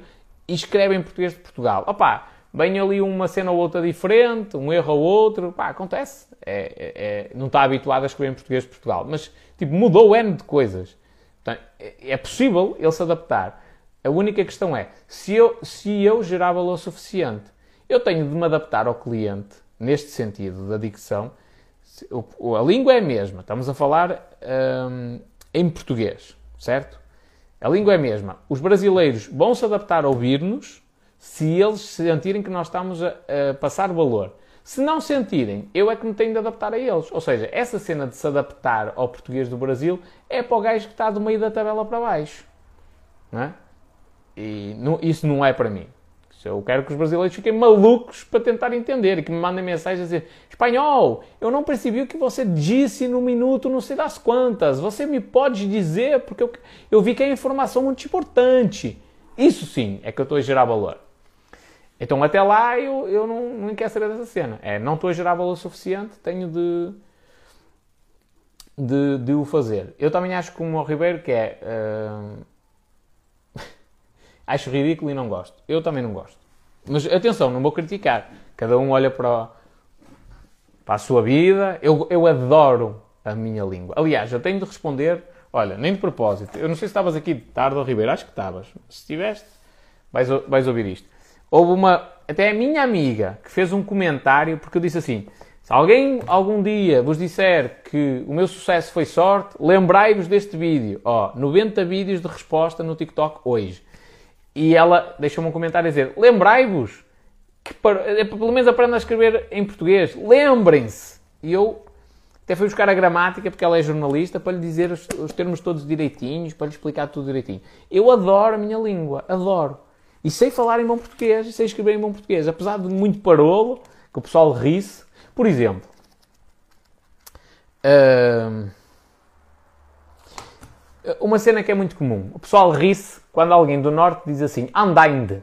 e escreve em português de Portugal. Opá, vem ali uma cena ou outra diferente, um erro ou outro, pá, acontece. É, é, é, não está habituado a escrever em português de Portugal, mas, tipo, mudou N de coisas. Portanto, é, é possível ele se adaptar. A única questão é, se eu, se eu gerar valor suficiente, eu tenho de me adaptar ao cliente neste sentido da dicção, a língua é a mesma, estamos a falar hum, em português, certo? A língua é a mesma. Os brasileiros vão se adaptar a ouvir-nos se eles sentirem que nós estamos a, a, passar valor. Se não sentirem, eu é que me tenho de adaptar a eles. Ou seja, essa cena de se adaptar ao português do Brasil é para o gajo que está do meio da tabela para baixo. Não é? E não, isso não é para mim. Eu quero que os brasileiros fiquem malucos para tentar entender e que me mandem mensagens a dizer: Espanhol, eu não percebi o que você disse no minuto, não sei das quantas. Você me pode dizer, porque eu, eu vi que é informação muito importante. Isso sim é que eu estou a gerar valor. Então até lá eu, eu não, não quero saber dessa cena. É, não estou a gerar valor suficiente, tenho de, de, de o fazer. Eu também acho como o Ribeiro que é. Uh, acho ridículo e não gosto. Eu também não gosto. Mas atenção, não vou criticar. Cada um olha para, para a sua vida. Eu, eu adoro a minha língua. Aliás, eu tenho de responder. Olha, nem de propósito. Eu não sei se estavas aqui de tarde ou Ribeiro. Acho que estavas. Se estiveste, vais, vais ouvir isto. Houve uma. Até a minha amiga que fez um comentário porque eu disse assim. Se alguém algum dia vos disser que o meu sucesso foi sorte, lembrai-vos deste vídeo. Ó, 90 vídeos de resposta no TikTok hoje. E ela deixou-me um comentário a dizer: Lembrai-vos que para, é, pelo menos aprendam a escrever em português. Lembrem-se. E eu até fui buscar a gramática, porque ela é jornalista, para lhe dizer os, os, termos todos direitinhos, para lhe explicar tudo direitinho. Eu adoro a minha língua, adoro. E sei falar em bom português, e sei escrever em bom português. Apesar de muito parolo, que o pessoal ri-se. Por exemplo, uma cena que é muito comum. O pessoal ri-se quando alguém do norte diz assim, andainde,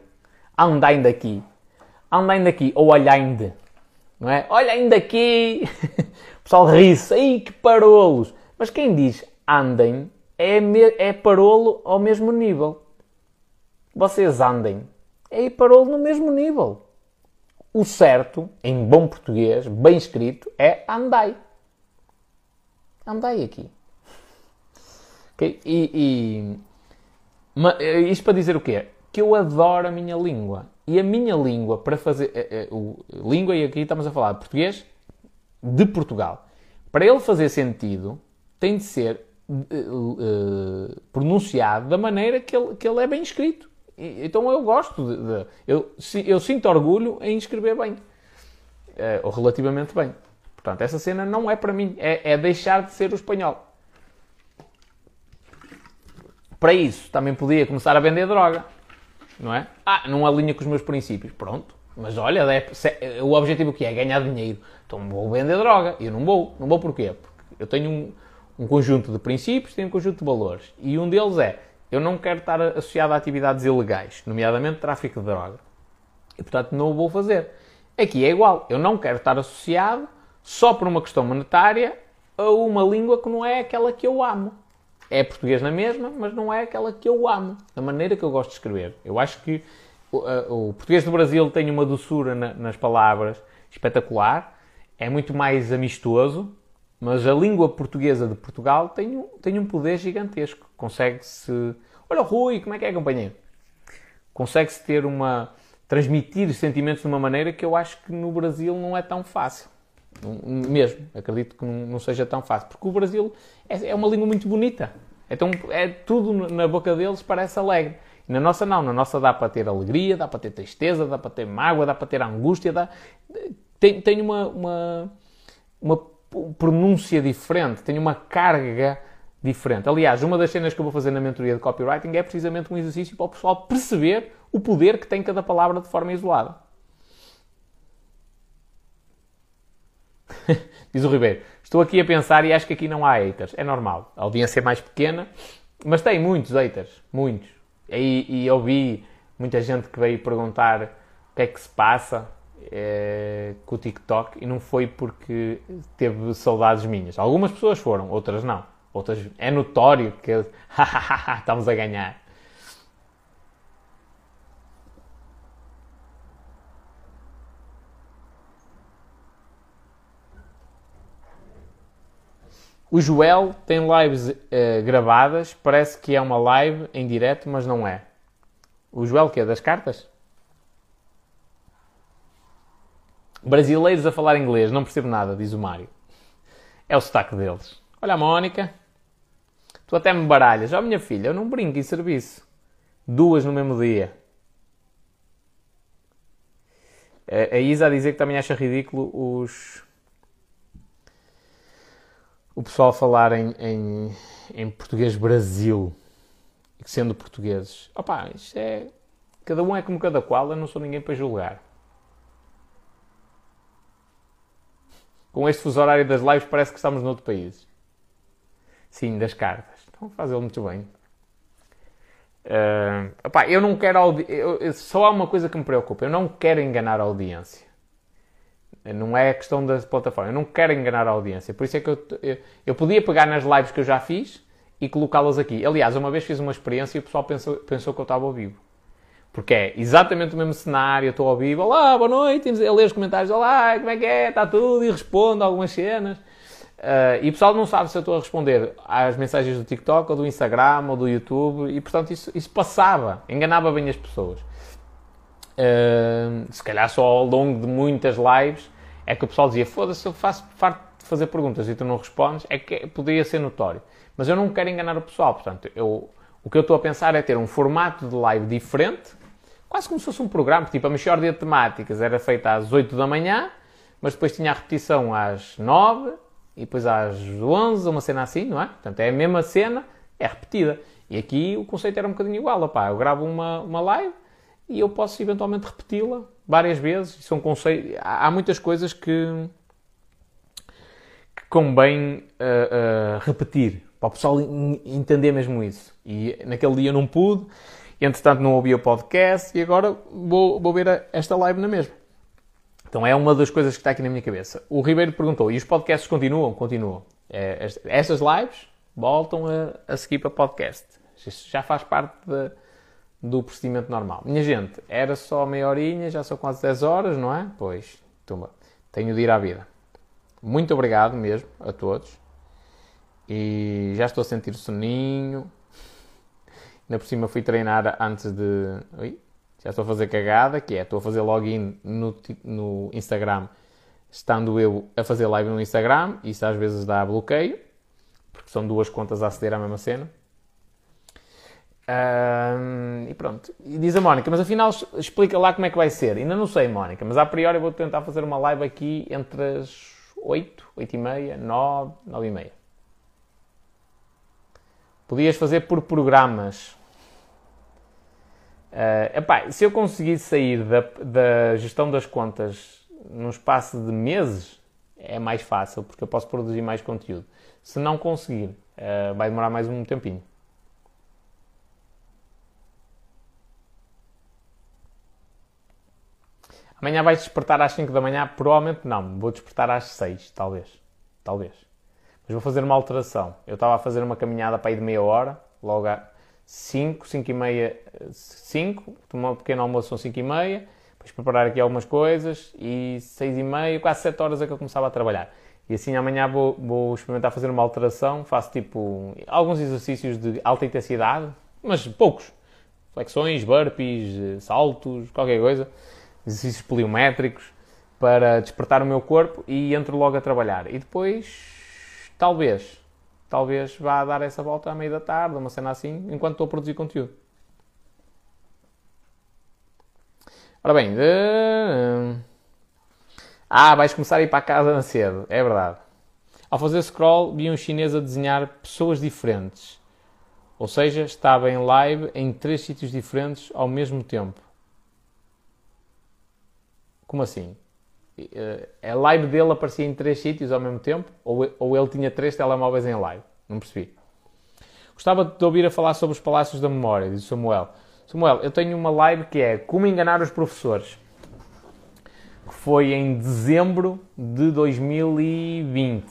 andainde aqui, andainde aqui, ou olhainde, não é? Olhainde aqui. o pessoal ri-se, ai que parolos. Mas quem diz andem é, é parolo ao mesmo nível. Vocês andem, é parolo no mesmo nível. O certo, em bom português, bem escrito, é andai. Andai aqui. Okay? E, e eh, isto para dizer o quê? Que eu adoro a minha língua. E a minha língua, para fazer. Uh, uh, língua, e aqui estamos a falar de português de Portugal. Para ele fazer sentido, tem de ser uh, pronunciado da maneira que ele, que ele é bem escrito. Então eu gosto de. de eu, eu, sinto orgulho em escrever bem. Uh, ou relativamente bem. Portanto, essa cena não é para mim. É, é, deixar de ser o espanhol. Para isso, também podia começar a vender droga. Não é? Ah, não alinha com os meus princípios. Pronto. Mas olha, é, é, o objetivo que é ganhar dinheiro. Então vou vender droga. Eu não vou. Não vou porquê? Porque eu tenho um, um conjunto de princípios, tenho um conjunto de valores. E um deles é eu não quero estar associado a atividades ilegais, nomeadamente tráfico de droga. E, portanto, não o vou fazer. Aqui é igual. Eu não quero estar associado, só por uma questão monetária, a uma língua que não é aquela que eu amo. É português na mesma, mas não é aquela que eu amo, da maneira que eu gosto de escrever. Eu acho que o, o português do Brasil tem uma doçura na, nas palavras espetacular, é muito mais amistoso, mas a língua portuguesa de Portugal tem tem um poder gigantesco. Consegue-se. Olha, Rui, como é que é, companheiro? Consegue-se ter uma. transmitir sentimentos de uma maneira que eu acho que no Brasil não é tão fácil. Mesmo, acredito que não seja tão fácil. Porque o Brasil é, é uma língua muito bonita. Então é tudo na boca deles parece alegre. Na nossa não, na nossa dá para ter alegria, dá para ter tristeza, dá para ter mágoa, dá para ter angústia, dá... tem, tem uma, uma, uma pronúncia diferente, tem uma carga diferente. Aliás, uma das cenas que eu vou fazer na mentoria de copywriting é precisamente um exercício para o pessoal perceber o poder que tem cada palavra de forma isolada. Diz o Ribeiro, estou aqui a pensar e acho que aqui não há haters. É normal, a audiência é mais pequena, mas tem muitos haters, muitos. E, e eu vi muita gente que veio perguntar o que é que se passa é, com o TikTok e não foi porque teve saudades minhas. Algumas pessoas foram, outras não. Outras é notório que estamos a ganhar. O Joel tem lives uh, gravadas, parece que é uma live em direto, mas não é. O Joel que é das cartas? Brasileiros a falar inglês, não percebo nada, diz o Mário. É o sotaque deles. Olha a Mónica. Tu até me baralhas. Ó oh, minha filha, eu não brinco em serviço. Duas no mesmo dia. A Isa a dizer que também acha ridículo os. O pessoal falar em, em, em português Brasil, sendo portugueses. Opa, isto é. Cada um é como cada qual, eu não sou ninguém para julgar. com este fuso horário das lives parece que estamos noutro país. Sim, das cartas. A fazê-lo muito bem. Uh, eu não quero. Audi... Eu, só há uma coisa que me preocupa. Eu não quero enganar a audiência. Não é questão da plataforma. Eu não quero enganar a audiência. Por isso é que eu, eu, eu podia pegar nas lives que eu já fiz e colocá-las aqui. Aliás, uma vez fiz uma experiência e o pessoal pensou, pensou que eu estava ao vivo. Porque é exatamente o mesmo cenário, eu estou ao vivo, olá, boa noite, a ler os comentários, olá, como é que é, está tudo, e respondo algumas cenas. Uh, e o pessoal não sabe se eu estou a responder às mensagens do TikTok, ou do Instagram, ou do YouTube, e portanto isso, isso passava, enganava bem as pessoas. Uh, se calhar só ao longo de muitas lives é que o pessoal dizia, foda-se, eu faço farto de fazer perguntas e tu não respondes, é que poderia ser notório. Mas eu não quero enganar o pessoal, portanto, eu, o que eu estou a pensar é ter um formato de live diferente, quase como se fosse um programa, tipo a Mexórdia de Temáticas era feita às 8 da manhã, mas depois tinha a repetição às 9 e depois às 11, uma cena assim, não é? Portanto, é a mesma cena, é repetida. E aqui o conceito era um bocadinho igual, opá, eu gravo uma, uma live e eu posso eventualmente repeti-la várias vezes. São conceitos, há, muitas coisas que, que convém uh, uh, repetir para o pessoal entender mesmo isso. E naquele dia não pude, entretanto não ouvi o podcast e agora vou, vou ver esta live na mesma. Então é uma das coisas que está aqui na minha cabeça. O Ribeiro perguntou: e os podcasts continuam? Continuam. É, lives voltam a, a seguir para podcast. Isso já faz parte de, do procedimento normal. Minha gente, era só meia horinha, já são quase 10 horas, não é? Pois, tumba. Tenho de ir à vida. Muito obrigado mesmo a todos. E já estou a sentir soninho. Ainda por cima fui treinar antes de. Ui, já estou a fazer cagada, que é, estou a fazer login no, no Instagram, estando eu a fazer live no Instagram, isso às vezes dá bloqueio, porque são duas contas a aceder à mesma cena. Um, e pronto. E diz a Mónica, mas afinal explica lá como é que vai ser. Ainda não sei, Mónica, mas a priori vou tentar fazer uma live aqui entre as 8, 8 e meia, 9, 9 e meia. Podias fazer por programas. Uh, epá, se eu conseguisse sair da, da gestão das contas num espaço de meses, é mais fácil, porque eu posso produzir mais conteúdo. Se não conseguir, uh, vai demorar mais um tempinho. Amanhã vais despertar às 5 da manhã? Provavelmente não. Vou despertar às 6, talvez. Talvez. Mas vou fazer uma alteração. Eu estava a fazer uma caminhada para ir de meia hora, logo a 5, 5 e meia, 5, tomar um pequeno almoço são 5 e meia, depois preparar aqui algumas coisas e 6 e meia, quase 7 horas é que eu começava a trabalhar. E assim amanhã vou, vou experimentar fazer uma alteração, faço tipo alguns exercícios de alta intensidade, mas poucos. Flexões, burpees, saltos, qualquer coisa. Exercícios poliométricos para despertar o meu corpo e entro logo a trabalhar. E depois, talvez, talvez vá dar essa volta à meia da tarde, uma cena assim, enquanto estou a produzir conteúdo. Ora bem, de... ah, vais começar a ir para a casa cedo, é verdade. Ao fazer scroll, vi um chinês a desenhar pessoas diferentes. Ou seja, estava em live em três sítios diferentes ao mesmo tempo. Como assim? Eh, a live dele aparecia em três sítios ao mesmo tempo? Ou, ou ele tinha três telemóveis em live? Não percebi. Gostava de ouvir a falar sobre os palácios da memória, diz Samuel. Samuel, eu tenho uma live que é Como Enganar os Professores. Que foi em dezembro de 2020.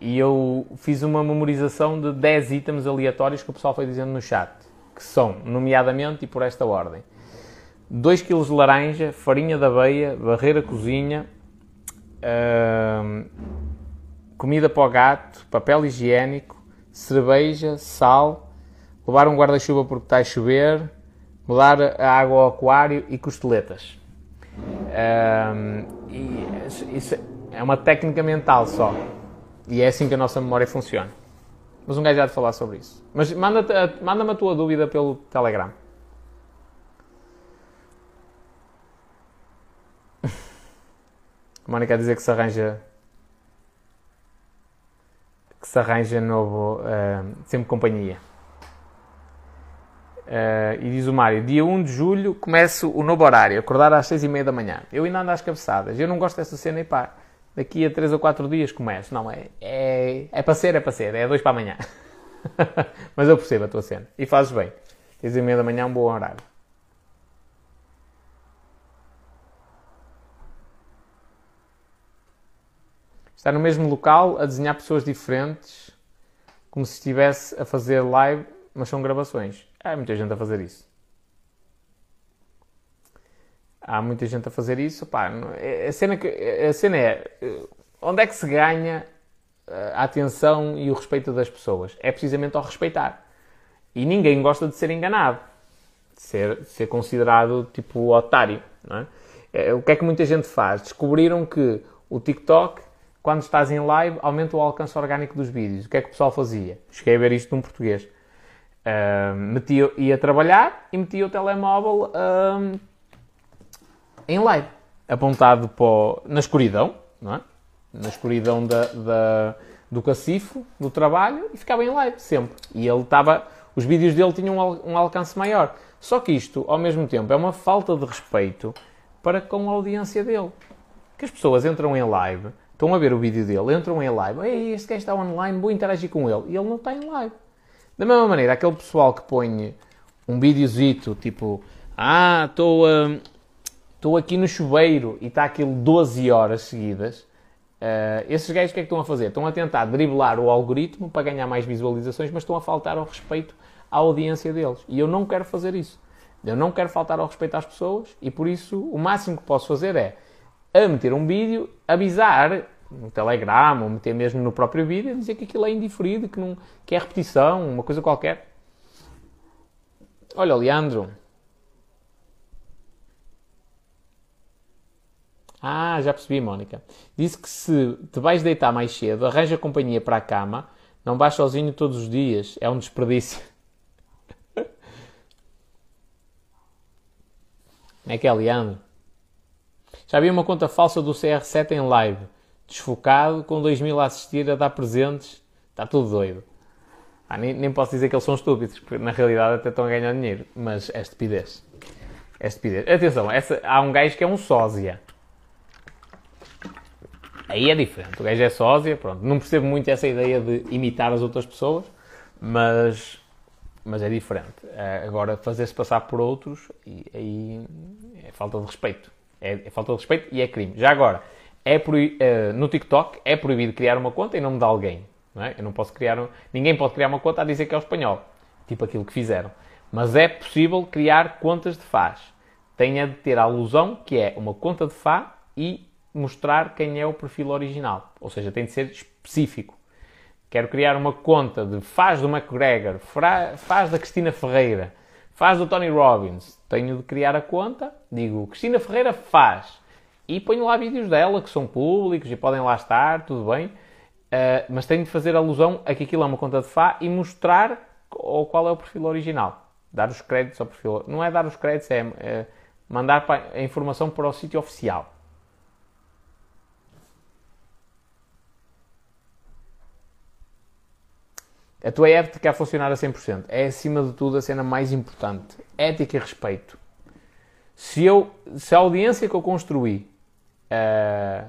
E eu fiz uma memorização de 10 itens aleatórios que o pessoal foi dizendo no chat. Que são, nomeadamente e por esta ordem. 2 kg de laranja, farinha de aveia, barreira cozinha, comida para o gato, papel higiênico, cerveja, sal, levar um guarda-chuva porque está a chover, mudar a água ao aquário e costeletas. E isso é uma técnica mental só. E é assim que a nossa memória funciona. Mas um gajo já de falar sobre isso. Mas manda-me manda a tua dúvida pelo Telegram. Mónica a dizer que se arranja que se arranja novo uh, sempre companhia. Uh, e diz o Mário, dia 1 de julho começa o novo horário, acordar às 6 e meia da manhã. Eu ainda ando às cabeçadas, eu não gosto dessa cena e pá, daqui a 3 ou 4 dias começo. Não, é, é, é para ser, é para ser, é 2 para amanhã. Mas eu percebo a tua cena e fazes bem. 6 e meia da manhã é um bom horário. Estar no mesmo local a desenhar pessoas diferentes, como se estivesse a fazer live, mas são gravações. Há muita gente a fazer isso. Há muita gente a fazer isso. Pá, é, a, cena que, a cena é onde é que se ganha eh, a atenção e o respeito das pessoas? É precisamente ao respeitar. E ninguém gosta de ser enganado, de ser, de ser considerado tipo otário. Não é? é? O que é que muita gente faz? Descobriram que o TikTok quando estás em live, aumenta o alcance orgânico dos vídeos. O que é que o pessoal fazia? Cheguei a ver isto num português. Uh, metia, ia trabalhar e metia o telemóvel uh, em live, apontado para, na escuridão, não é? na escuridão da, da, do cacifo, do trabalho, e ficava em live sempre. E ele estava, os vídeos dele tinham um, um alcance maior. Só que isto, ao mesmo tempo, é uma falta de respeito para com a audiência dele. Que as pessoas entram em live, estão a ver o vídeo dele, entram em live, Ei, este gajo está online, vou interagir com ele, e ele não está em live. Da mesma maneira, aquele pessoal que põe um videozito, tipo, ah, estou estou aqui no chuveiro e está aquilo 12 horas seguidas, uh, esses gajos o que é que estão a fazer? Estão a tentar driblar o algoritmo para ganhar mais visualizações, mas estão a faltar ao respeito à audiência deles. E eu não quero fazer isso. Eu não quero faltar ao respeito às pessoas e por isso o máximo que posso fazer é a meter um vídeo, avisar no Telegram ou meter mesmo no próprio vídeo, dizer que aquilo é indiferido, que, não, que é repetição, uma coisa qualquer. Olha, Leandro. Ah, já percebi, Mónica. Disse que se te vais deitar mais cedo, arranja companhia para a cama, não vais sozinho todos os dias. É um desperdício. Como é que é, Leandro? Já vi uma conta falsa do CR7 em live. Desfocado, com 2 mil a assistir, a dar presentes. Está tudo doido. Ah, nem, nem, posso dizer que eles são estúpidos, porque na realidade até estão a ganhar dinheiro. Mas é estupidez. É estupidez. Atenção, essa, há um gajo que é um sósia. Aí é diferente. O gajo é sósia, pronto. Não percebo muito essa ideia de imitar as outras pessoas, mas mas é diferente. É, agora, fazer-se passar por outros, aí é falta de respeito. É, é, falta de respeito e é crime. Já agora, é uh, no TikTok é proibido criar uma conta em nome de alguém. Não é? Eu não posso criar um, ninguém pode criar uma conta a dizer que é o espanhol, tipo aquilo que fizeram. Mas é possível criar contas de faz. Tem de ter a alusão que é uma conta de Fá e mostrar quem é o perfil original. Ou seja, tem de ser específico quero criar uma conta de faz do McGregor, faz da Cristina Ferreira, faz do Tony Robbins, tenho de criar a conta, digo Cristina Ferreira faz e ponho lá vídeos dela que são públicos e podem lá estar, tudo bem, uh, mas tenho de fazer alusão a que aquilo é uma conta de Fá e mostrar qual é o perfil original. Dar os créditos ao perfil. Não é dar os créditos, é, é mandar a informação para o sítio oficial. A tua ética a funcionar a 100%. É acima de tudo a cena mais importante. Ética e respeito. Se, eu, se a audiência que eu construí uh,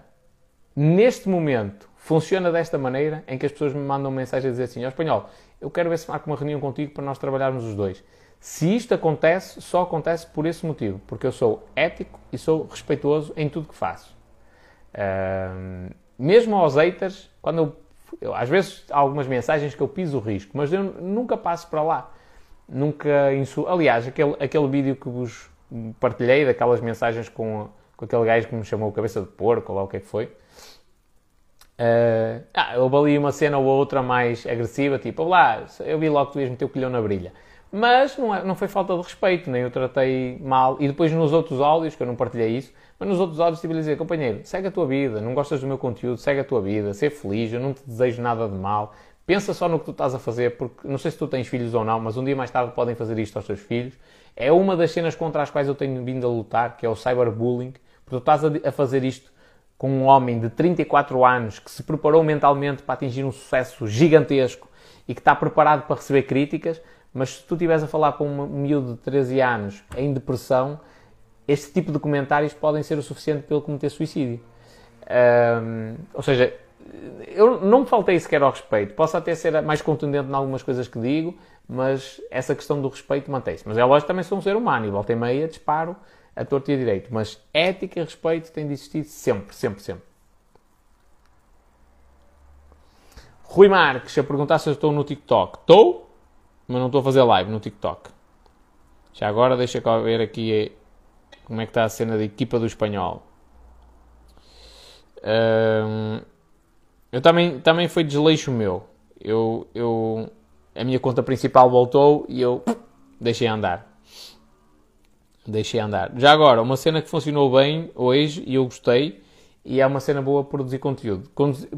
neste momento funciona desta maneira, em que as pessoas me mandam mensagem a dizer assim: Ó oh, espanhol, eu quero ver se marco uma reunião contigo para nós trabalharmos os dois. Se isto acontece, só acontece por esse motivo, porque eu sou ético e sou respeituoso em tudo que faço. Uh, mesmo aos haters, quando eu eu, às vezes há algumas mensagens que eu piso o risco, mas eu nunca passo para lá. Nunca insulto. Aliás, aquele, aquele vídeo que vos partilhei, daquelas mensagens com, com aquele gajo que me chamou cabeça de porco, ou lá o que é que foi. Uh, ah, eu ali uma cena ou outra mais agressiva, tipo, lá, eu vi logo que tu ias meter o colhão na brilha. Mas não, é, não foi falta de respeito, nem eu tratei mal. E depois nos outros áudios, que eu não partilhei isso, mas nos outros áudios estive a dizer, companheiro, segue a tua vida, não gostas do meu conteúdo, segue a tua vida, ser feliz, eu não te desejo nada de mal. Pensa só no que tu estás a fazer, porque não sei se tu tens filhos ou não, mas um dia mais tarde podem fazer isto aos teus filhos. É uma das cenas contra as quais eu tenho vindo a lutar, que é o cyberbullying, porque tu estás a fazer isto com um homem de 34 anos que se preparou mentalmente para atingir um sucesso gigantesco e que está preparado para receber críticas, mas se tu estiveres a falar com um miúdo de 13 anos em depressão, este tipo de comentários podem ser o suficiente para ele cometer suicídio. Ou seja, eu não me faltei sequer ao respeito. Posso até ser mais contundente em algumas coisas que digo, mas essa questão do respeito mantém-se. Mas é lógico também sou um ser humano e volta e meia disparo a torto e a direito. Mas ética e respeito têm de existir sempre, sempre, sempre. Rui Marques a perguntar se eu estou no TikTok. Estou? mas não estou a fazer live no TikTok. Já agora deixa cá ver aqui como é que está a cena da equipa do espanhol. Eu também, também foi desleixo meu. Eu, eu, a minha conta principal voltou e eu deixei andar. Deixei andar. Já agora, uma cena que funcionou bem hoje e eu gostei e é uma cena boa produzir conteúdo.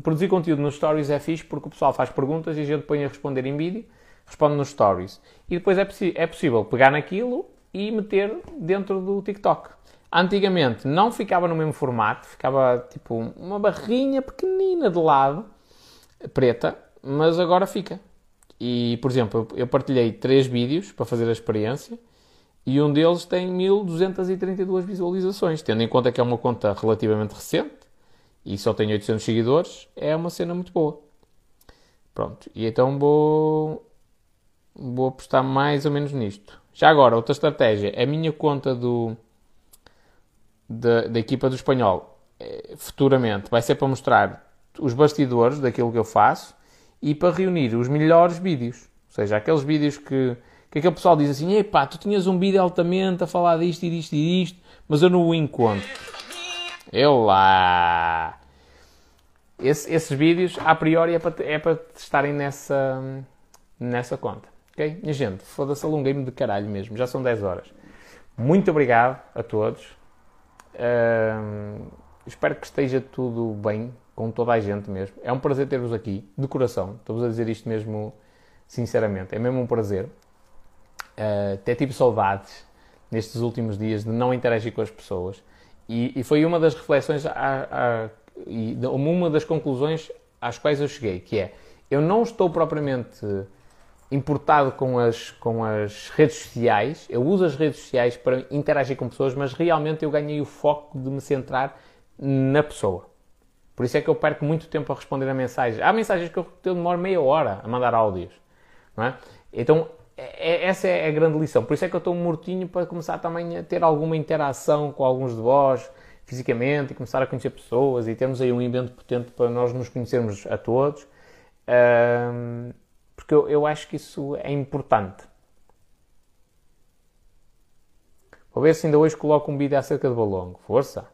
Produzir conteúdo nos stories é fixe porque o pessoal faz perguntas e a gente põe a responder em vídeo responde nos stories. E depois é, é possível pegar naquilo e meter dentro do TikTok. Antigamente não ficava no mesmo formato, ficava tipo uma barrinha pequenina de lado, preta, mas agora fica. E, por exemplo, eu partilhei três vídeos para fazer a experiência e um deles tem 1232 visualizações. Tendo em conta que é uma conta relativamente recente e só tem 800 seguidores, é uma cena muito boa. Pronto, e então vou, vou apostar mais ou menos nisto. Já agora, outra estratégia, a minha conta do, da, da equipa do espanhol, eh, futuramente, vai ser para mostrar os bastidores daquilo que eu faço e para reunir os melhores vídeos. Ou seja, aqueles vídeos que, que aquele pessoal diz assim: Epá, tu tinhas um vídeo altamente a falar disto e disto e disto, mas eu não o encontro. Eu lá. Esse, esses vídeos, a priori, é para, é para estarem nessa, nessa conta. Ok? Minha gente, foda-se, alonguei-me de caralho mesmo. Já são 10 horas. Muito obrigado a todos. Espero que esteja tudo bem com toda a gente mesmo. É um prazer ter-vos aqui, de coração. Estou-vos a dizer isto mesmo sinceramente. É mesmo um prazer. Até tive saudades nestes últimos dias de não interagir com as pessoas. E, e foi uma das reflexões, a, a, uma das conclusões às quais eu cheguei, que é, eu não estou propriamente importado com as, com as redes sociais, eu uso as redes sociais para interagir com pessoas, mas realmente eu ganhei o foco de me centrar na pessoa. Por isso é que eu perco muito tempo a responder a mensagens. Há mensagens que eu, demoro meia hora a mandar áudios. Não é? Então, é, é, essa é a grande lição. Por isso é que eu estou mortinho para começar também a ter alguma interação com alguns de vós, fisicamente, e começar a conhecer pessoas, e termos aí um evento potente para nós nos conhecermos a todos. Um, porque eu, eu acho que isso é importante. Vou ver se ainda hoje coloco um vídeo acerca do Balongo. Força!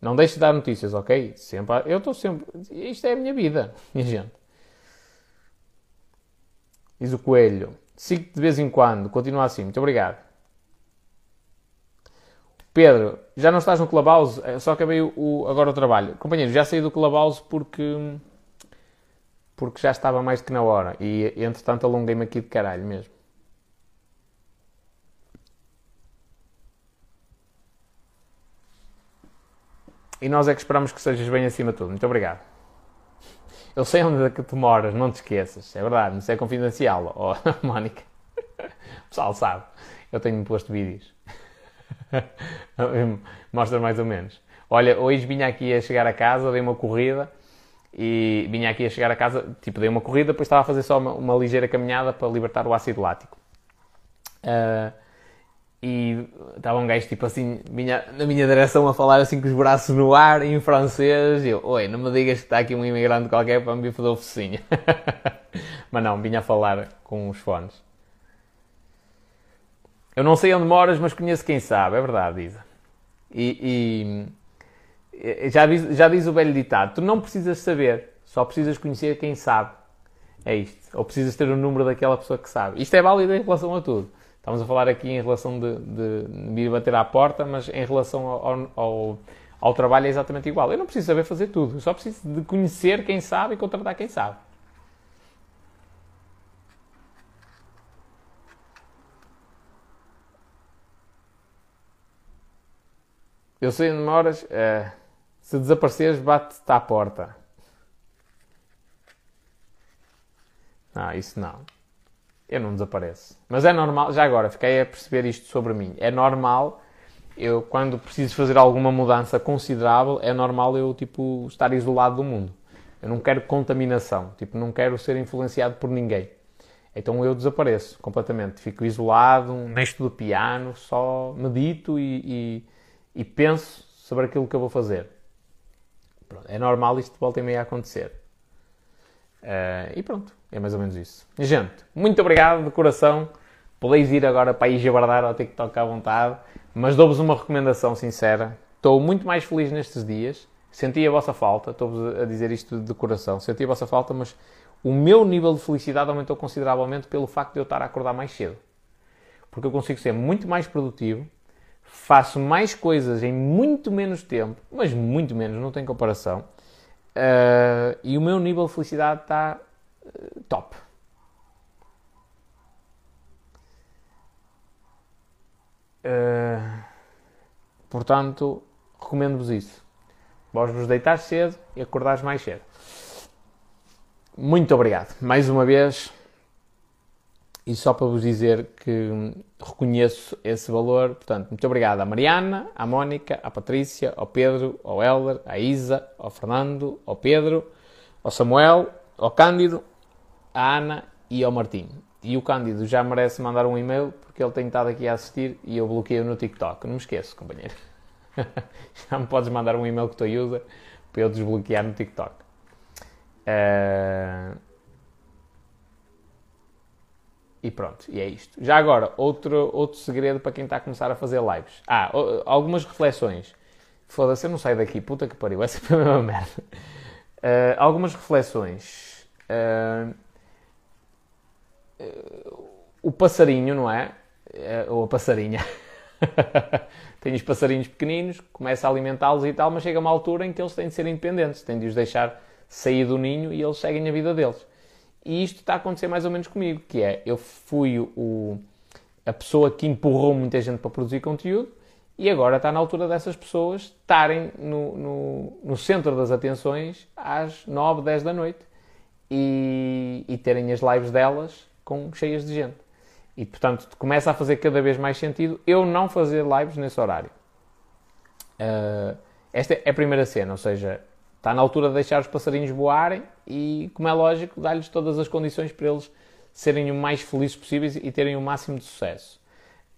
Não deixe de dar notícias, ok? Sempre, eu estou sempre. Isto é a minha vida, minha gente. Diz o Coelho. Sigo de vez em quando, continua assim. Muito obrigado. Pedro, já não estás no Clubhouse? É, só acabei o, agora o trabalho. Companheiro, já saí do Clubhouse porque. porque já estava mais que na hora. E entretanto alonguei-me aqui de caralho mesmo. E nós é que esperamos que sejas bem acima de tudo. Muito obrigado. Eu sei onde é que tu moras, não te esqueças. É verdade, isso é confidencial, oh, Mónica. O pessoal sabe. Eu tenho posto vídeos. Mostra mais ou menos. Olha, hoje vinha aqui a chegar a casa, dei uma corrida e vinha aqui a chegar a casa, tipo, dei uma corrida, depois estava a fazer só uma, uma ligeira caminhada para libertar o ácido lático. Uh, e estava um gajo tipo assim minha, na minha direção a falar assim com os braços no ar em francês e eu, oi, não me digas que está aqui um imigrante qualquer para me da oficina mas não, vinha a falar com os fones. Eu não sei onde moras mas conheço quem sabe, é verdade Isa. E, e já, diz, já diz o velho ditado tu não precisas saber, só precisas conhecer quem sabe. É isto, ou precisas ter o número daquela pessoa que sabe. Isto é válido em relação a tudo Estamos a falar aqui em relação de, de vir bater à porta, mas em relação ao, ao, ao, trabalho é exatamente igual. Eu não preciso saber fazer tudo, eu só preciso de conhecer quem sabe e contratar quem sabe. Eu sei onde moras, é, se desapareceres, bate-te à porta. Ah, isso não eu não desapareço. Mas é normal, já agora, fiquei a perceber isto sobre mim. É normal, eu quando preciso fazer alguma mudança considerável, é normal eu, tipo, estar isolado do mundo. Eu não quero contaminação, tipo, não quero ser influenciado por ninguém. Então eu desapareço completamente, fico isolado, neste do piano, só medito e, e, e, penso sobre aquilo que eu vou fazer. Pronto, é normal isto volta e meia acontecer. Uh, e pronto, é mais ou menos isso. Gente, muito obrigado de coração. Podeis ir agora para aí jabardar ao TikTok à vontade, mas dou-vos uma recomendação sincera. Estou muito mais feliz nestes dias. Senti a vossa falta, estou-vos a dizer isto de coração. Senti a vossa falta, mas o meu nível de felicidade aumentou consideravelmente pelo facto de eu estar a acordar mais cedo. Porque eu consigo ser muito mais produtivo, faço mais coisas em muito menos tempo, mas muito menos, não tem comparação Uh, e o meu nível de felicidade está uh, top. Uh, portanto, recomendo-vos isso. Vós vos deitar cedo e acordares mais cedo. Muito obrigado. Mais uma vez. E só para vos dizer que reconheço esse valor, portanto, muito obrigado à Mariana, à Mónica, à Patrícia, ao Pedro, ao Helder, à Isa, ao Fernando, ao Pedro, ao Samuel, ao Cândido, à Ana e ao Martim. E o Cândido já merece mandar um e-mail porque ele tem estado aqui a assistir e eu bloqueio no TikTok. Não me esqueço, companheiro. já me podes mandar um e-mail que tu usa para eu desbloquear no TikTok. Uh... E pronto, e é isto. Já agora, outro, outro segredo para quem está a começar a fazer lives. Ah, algumas reflexões. Foda-se, eu não saio daqui, puta que pariu, essa foi a mesma merda. Uh, algumas reflexões. Uh, o passarinho, não é? ou a passarinha. Tem os passarinhos pequeninos, começa a alimentá-los e tal, mas chega uma altura em que eles têm de ser independentes, têm de os deixar sair do ninho e eles seguem a vida deles. E isto está a acontecer mais ou menos comigo, que é, eu fui o, a pessoa que empurrou muita gente para produzir conteúdo e agora está na altura dessas pessoas estarem no, no, no centro das atenções às 9, 10 da noite e, e terem as lives delas com, cheias de gente. E, portanto, começa a fazer cada vez mais sentido eu não fazer lives nesse horário. Uh, esta é a primeira cena, ou seja, Está na altura de deixar os passarinhos voarem e, como é lógico, dar-lhes todas as condições para eles serem o mais felizes possíveis e terem o máximo de sucesso.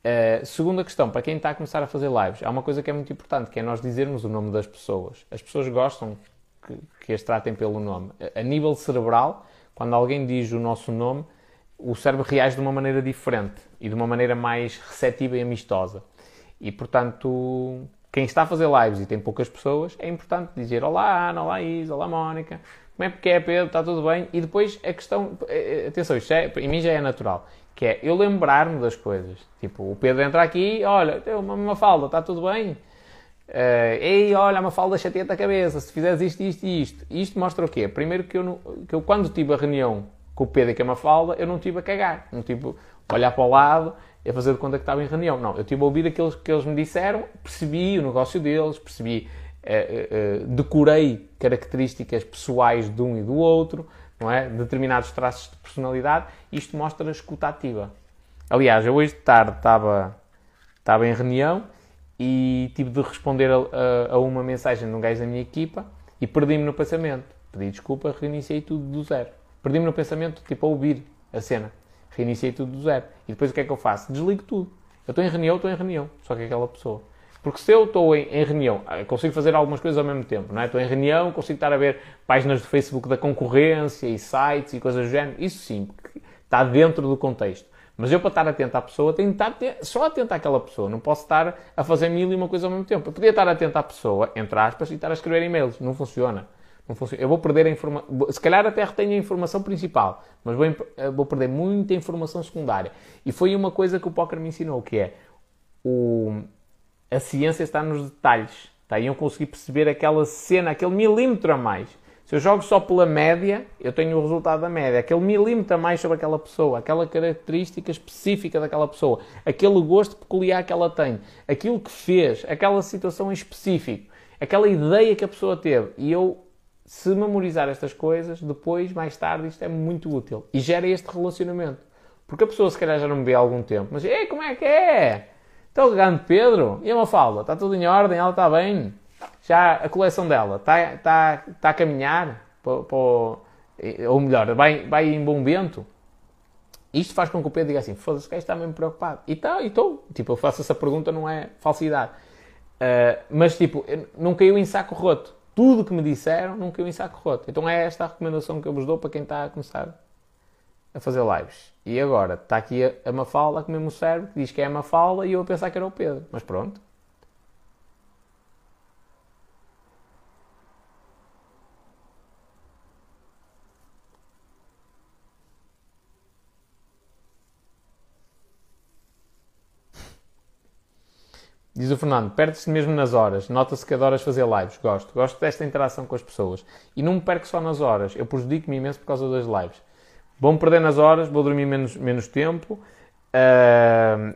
Uh, segunda questão, para quem está a começar a fazer lives, há uma coisa que é muito importante, que é nós dizermos o nome das pessoas. As pessoas gostam que, que as tratem pelo nome. A, a nível cerebral, quando alguém diz o nosso nome, o cérebro reage de uma maneira diferente e de uma maneira mais receptiva e amistosa. E, portanto, quem está a fazer lives e tem poucas pessoas, é importante dizer Olá Ana, Olá Isa, Olá Mónica, como é que é Pedro, está tudo bem? E depois a questão, eh, eh, atenção, isto é, em mim já é natural, que é eu lembrar-me das coisas. Tipo, o Pedro entra aqui, olha, tem uma, uma falda, está tudo bem? Uh, Ei, olha, uma falda chateia a cabeça, se fizeres isto, isto e isto. Isto mostra o quê? Primeiro que eu, que eu quando tive a reunião com o Pedro e com a Mafalda, eu não tive a cagar. Não tive a olhar para o lado a fazer de conta que estava em reunião. Não, eu tive a ouvir aquilo que eles me disseram, percebi o negócio deles, percebi, uh, uh, decorei características pessoais de um e do outro, não é? Determinados traços de personalidade. Isto mostra a escuta ativa. Aliás, eu hoje de tarde estava, estava em reunião e tive de responder a, a, a uma mensagem de um gajo da minha equipa e perdi-me no pensamento. Pedi desculpa, reiniciei tudo do zero. Perdi-me no pensamento, tipo, a ouvir a cena reiniciei tudo do zero. E depois o que é que eu faço? Desligo tudo. Eu estou em reunião, estou em reunião, só que aquela pessoa. Porque se eu estou em, em, reunião, ah, consigo fazer algumas coisas ao mesmo tempo, não é? Estou em reunião, consigo estar a ver páginas do Facebook da concorrência e sites e coisas do género. Isso sim, está dentro do contexto. Mas eu, para estar atento à pessoa, tenho de estar só atento àquela pessoa. Não posso estar a fazer mil e uma coisa ao mesmo tempo. Eu podia estar atento à pessoa, entre aspas, e estar a escrever e-mails. Não funciona. Não funciona. Eu vou perder a informação. Se calhar até retenho a informação principal, mas vou, vou, perder muita informação secundária. E foi uma coisa que o póquer me ensinou, que é o, a ciência está nos detalhes. Tá? E eu consegui perceber aquela cena, aquele milímetro a mais. Se eu jogo só pela média, eu tenho o resultado da média. Aquele milímetro a mais sobre aquela pessoa, aquela característica específica daquela pessoa, aquele gosto peculiar que ela tem, aquilo que fez, aquela situação em específico, aquela ideia que a pessoa teve. E eu se memorizar estas coisas, depois, mais tarde, isto é muito útil. E gera este relacionamento. Porque a pessoa se calhar já não me vê há algum tempo, mas, ei, como é que é? Estou grande Pedro? E a Mafalda? Está tudo em ordem? Ela está bem? Já a coleção dela está, está, está a caminhar? Para, para, ou melhor, vai, vai em bom vento? Isto faz com que o Pedro diga assim, foda-se, o gajo está mesmo preocupado. E e estou. Tipo, eu faço essa pergunta, não é falsidade. Uh, mas, tipo, não caiu em saco roto tudo que me disseram não caiu em saco roto. Então é esta a recomendação que eu vos dou para quem está a começar a fazer lives. E agora, está aqui a Mafalda a comer-me o cérebro, que diz que é a Mafalda e eu a pensar que era o Pedro. Mas pronto. Diz o Fernando, perde-se mesmo nas horas. Nota-se que adoras fazer lives. Gosto. Gosto desta interação com as pessoas. E não me perco só nas horas. Eu prejudico-me imenso por causa das lives. Vou-me perder nas horas, vou dormir menos, menos tempo. Uh,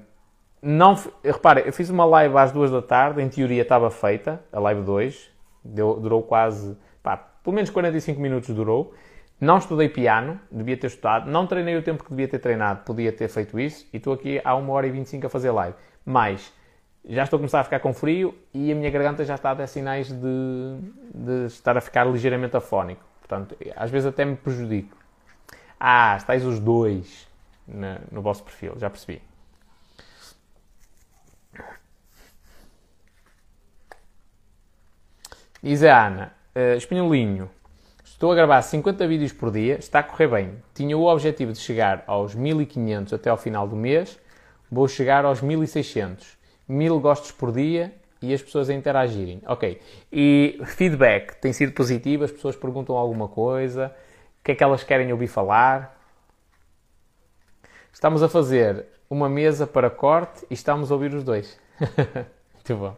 não, repara, eu fiz uma live às duas da tarde, em teoria estava feita, a live 2. Deu, durou quase, pá, pelo menos 45 minutos durou. Não estudei piano, devia ter estudado. Não treinei o tempo que devia ter treinado, podia ter feito isso. E estou aqui há 1 hora e 25 a fazer live. Mas já estou a começar a ficar com frio e a minha garganta já está a dar sinais de, de estar a ficar ligeiramente afónico. Portanto, às vezes até me prejudico. Ah, estáis os dois no, no vosso perfil, já percebi. Diz a Ana, uh, Espinholinho, estou a gravar 50 vídeos por dia, está a correr bem. Tinha o objetivo de chegar aos 1500 até ao final do mês, vou chegar aos 1600. 1000 gostos por dia e as pessoas a interagirem. Ok. E feedback tem sido positivo, as pessoas perguntam alguma coisa, o que é que elas querem ouvir falar. Estamos a fazer uma mesa para corte e estamos a ouvir os dois. Muito bom.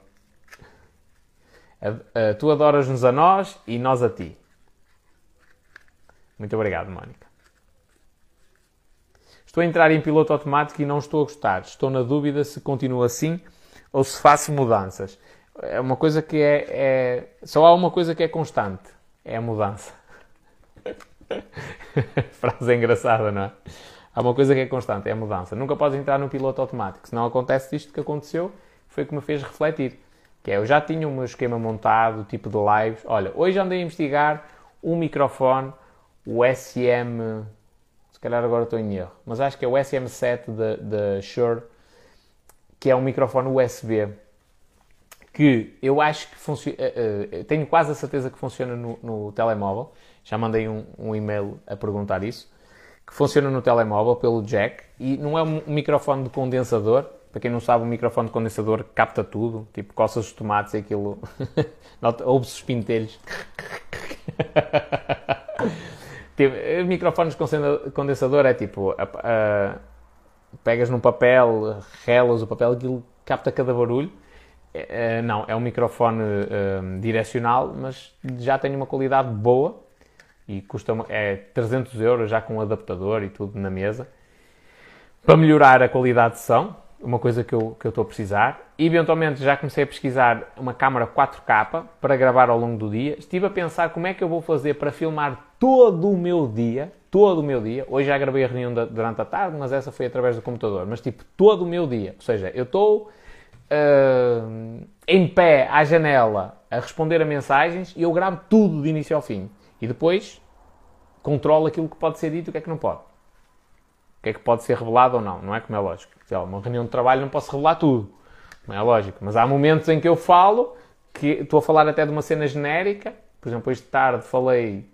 Tu adoras-nos a nós e nós a ti. Muito obrigado, Mónica. Estou a entrar em piloto automático e não estou a gostar. Estou na dúvida se continuo assim ou se faço mudanças. É uma coisa que é, é... Só há uma coisa que é constante. É a mudança. Frase engraçada, não é? Há uma coisa que é constante, é a mudança. Nunca podes entrar no piloto automático. Se não acontece isto que aconteceu, foi o que me fez refletir. Que é, eu já tinha o meu esquema montado, tipo de lives. Olha, hoje andei a investigar um microfone, o SM... Se calhar agora estou em erro. Mas acho que é o SM7 da Shure, que é um microfone USB. Que eu acho que funciona... Uh, uh, tenho quase a certeza que funciona no, no telemóvel. Já mandei um, um e-mail a perguntar isso. Que funciona no telemóvel pelo jack. E não é um microfone de condensador para quem não sabe, o microfone de condensador capta tudo, tipo coças os tomates e aquilo. Ouve-se os pintelhos. tipo, microfones de condensador é tipo. Uh, pegas num papel, relas o papel, aquilo capta cada barulho. Uh, não, é um microfone direcional, mas já tem uma qualidade boa e custa é 300 euros já com adaptador e tudo na mesa para melhorar a qualidade de som uma coisa que eu, que eu estou a precisar. E, eventualmente já comecei a pesquisar uma câmera 4K para gravar ao longo do dia. Estive a pensar como é que eu vou fazer para filmar todo o meu dia, todo o meu dia. Hoje já gravei a reunião da, durante a tarde, mas essa foi através do computador. Mas tipo, todo o meu dia. Ou seja, eu estou uh, em pé à janela a responder a mensagens e eu gravo tudo de início ao fim. E depois controlo aquilo que pode ser dito e o que é que não pode. O que é que pode ser revelado ou não, não é como é lógico sei lá, uma reunião de trabalho não posso revelar tudo. Não é lógico. Mas há momentos em que eu falo, que estou a falar até de uma cena genérica. Por exemplo, hoje de tarde falei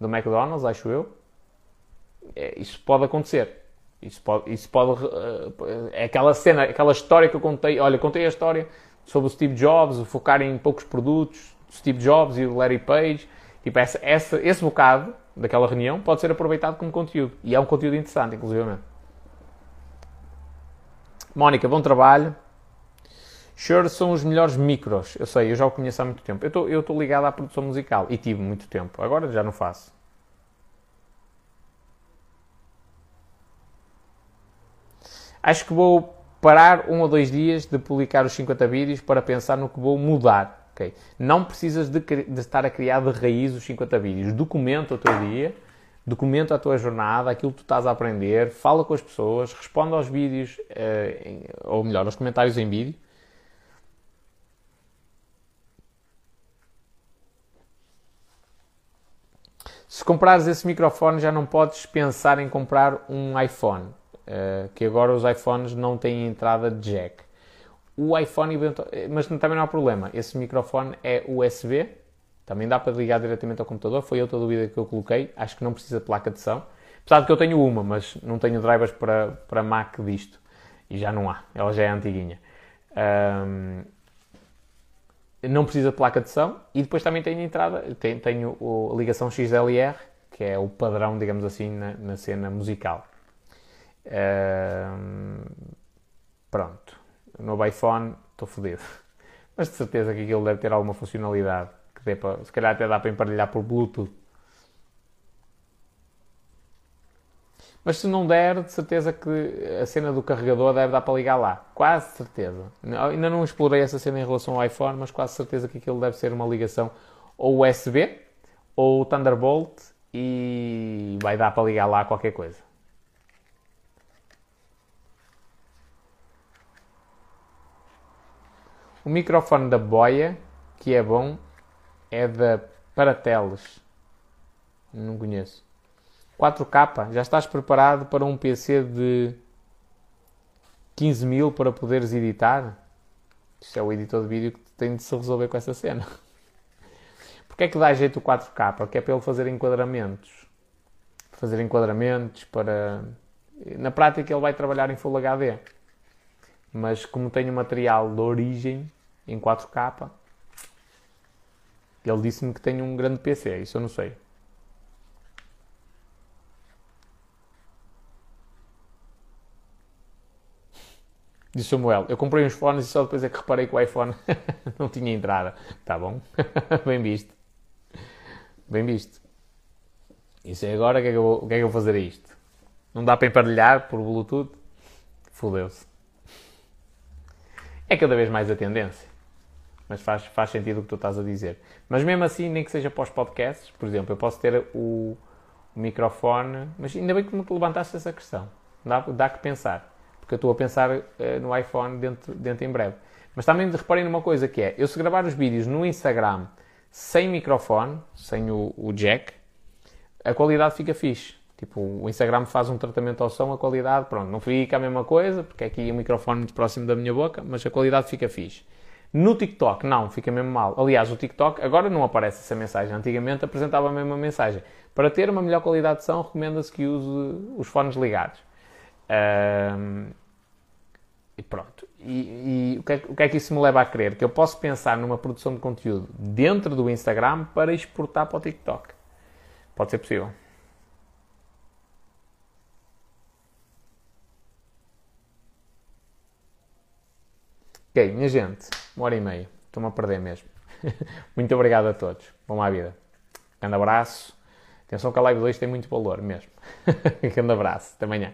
do McDonald's, acho eu. É, isso pode acontecer. Isso pode, isso pode. É aquela cena, aquela história que eu contei. Olha, contei a história sobre o Steve Jobs, o focar em poucos produtos, Steve Jobs e o Larry Page. Tipo, essa, essa, esse bocado daquela reunião pode ser aproveitado como conteúdo. E é um conteúdo interessante, inclusive. Mónica, bom trabalho. Shure são os melhores micros. Eu sei, eu já o conheço há muito tempo. Eu estou ligado à produção musical e tive muito tempo. Agora já não faço. Acho que vou parar um ou dois dias de publicar os 50 vídeos para pensar no que vou mudar. Não precisas de, de estar a criar de raiz os 50 vídeos. Documenta o teu dia documenta a tua jornada, aquilo que tu estás a aprender, fala com as pessoas, responde aos vídeos, eh, ou melhor, aos comentários em vídeo. Se comprares esse microfone, já não podes pensar em comprar um iPhone, eh, que agora os iPhones não têm entrada de jack. O iPhone, mas também não há problema, esse microfone é USB, também dá para ligar diretamente ao computador, foi outra dúvida que eu coloquei. Acho que não precisa de placa de som. Apesar de que eu tenho uma, mas não tenho drivers para, para Mac disto. E já não há, ela já é antiguinha. Um, não precisa de placa de som. E depois também tenho entrada, tenho, tenho a ligação XLR, que é o padrão, digamos assim, na, na cena musical. Um, pronto. No novo iPhone, estou fodido. Mas de certeza que aquilo deve ter alguma funcionalidade que dê para, se calhar até dá para emparelhar por Bluetooth. Mas se não der, de certeza que a cena do carregador deve dar para ligar lá. Quase certeza. Ainda não explorei essa cena em relação ao iPhone, mas quase certeza que aquilo deve ser uma ligação ou USB ou Thunderbolt e vai dar para ligar lá qualquer coisa. O microfone da Boia, que é bom, é da Parateles. Não conheço. 4K, já estás preparado para um PC de 15 mil para poderes editar? Isto é o editor de vídeo que tem de se resolver com essa cena. Porquê é que dá jeito o 4K? Porque é para ele fazer enquadramentos. Fazer enquadramentos para... Na prática ele vai trabalhar em Full HD. Mas como tem o material de origem em 4K, ele disse-me que tem um grande PC. Isso eu não sei. Diz Samuel, eu comprei uns fones e só depois é que reparei que o iPhone não tinha entrada. Tá bom? Bem visto. Bem visto. Isso é agora, o que é que eu vou, que é que eu vou fazer a isto? Não dá para emparelhar por Bluetooth? Fudeu-se. É cada vez mais a tendência. Mas faz, faz sentido o que tu estás a dizer. Mas mesmo assim, nem que seja para os podcasts, por exemplo, eu posso ter o, o microfone, mas ainda bem que me levantaste essa questão. Dá, dá que pensar porque eu estou a pensar uh, no iPhone dentro, dentro em breve. Mas também reparem numa coisa que é, eu se gravar os vídeos no Instagram sem microfone, sem o, o jack, a qualidade fica fixe. Tipo, o Instagram faz um tratamento ao som, a qualidade, pronto, não fica a mesma coisa, porque aqui o microfone muito próximo da minha boca, mas a qualidade fica fixe. No TikTok, não, fica mesmo mal. Aliás, o TikTok, agora não aparece essa mensagem. Antigamente apresentava a mesma mensagem. Para ter uma melhor qualidade de som, recomenda-se que use os fones ligados. Um, e pronto. E, e o, que é, o, que é, que isso me leva a crer? Que eu posso pensar numa produção de conteúdo dentro do Instagram para exportar para o TikTok. Pode ser possível. Ok, minha gente, uma hora e meia. Estou-me a perder mesmo. muito obrigado a todos. Vamos à vida. Grande abraço. Atenção que a live 2 tem muito valor mesmo. Grande abraço. Até amanhã.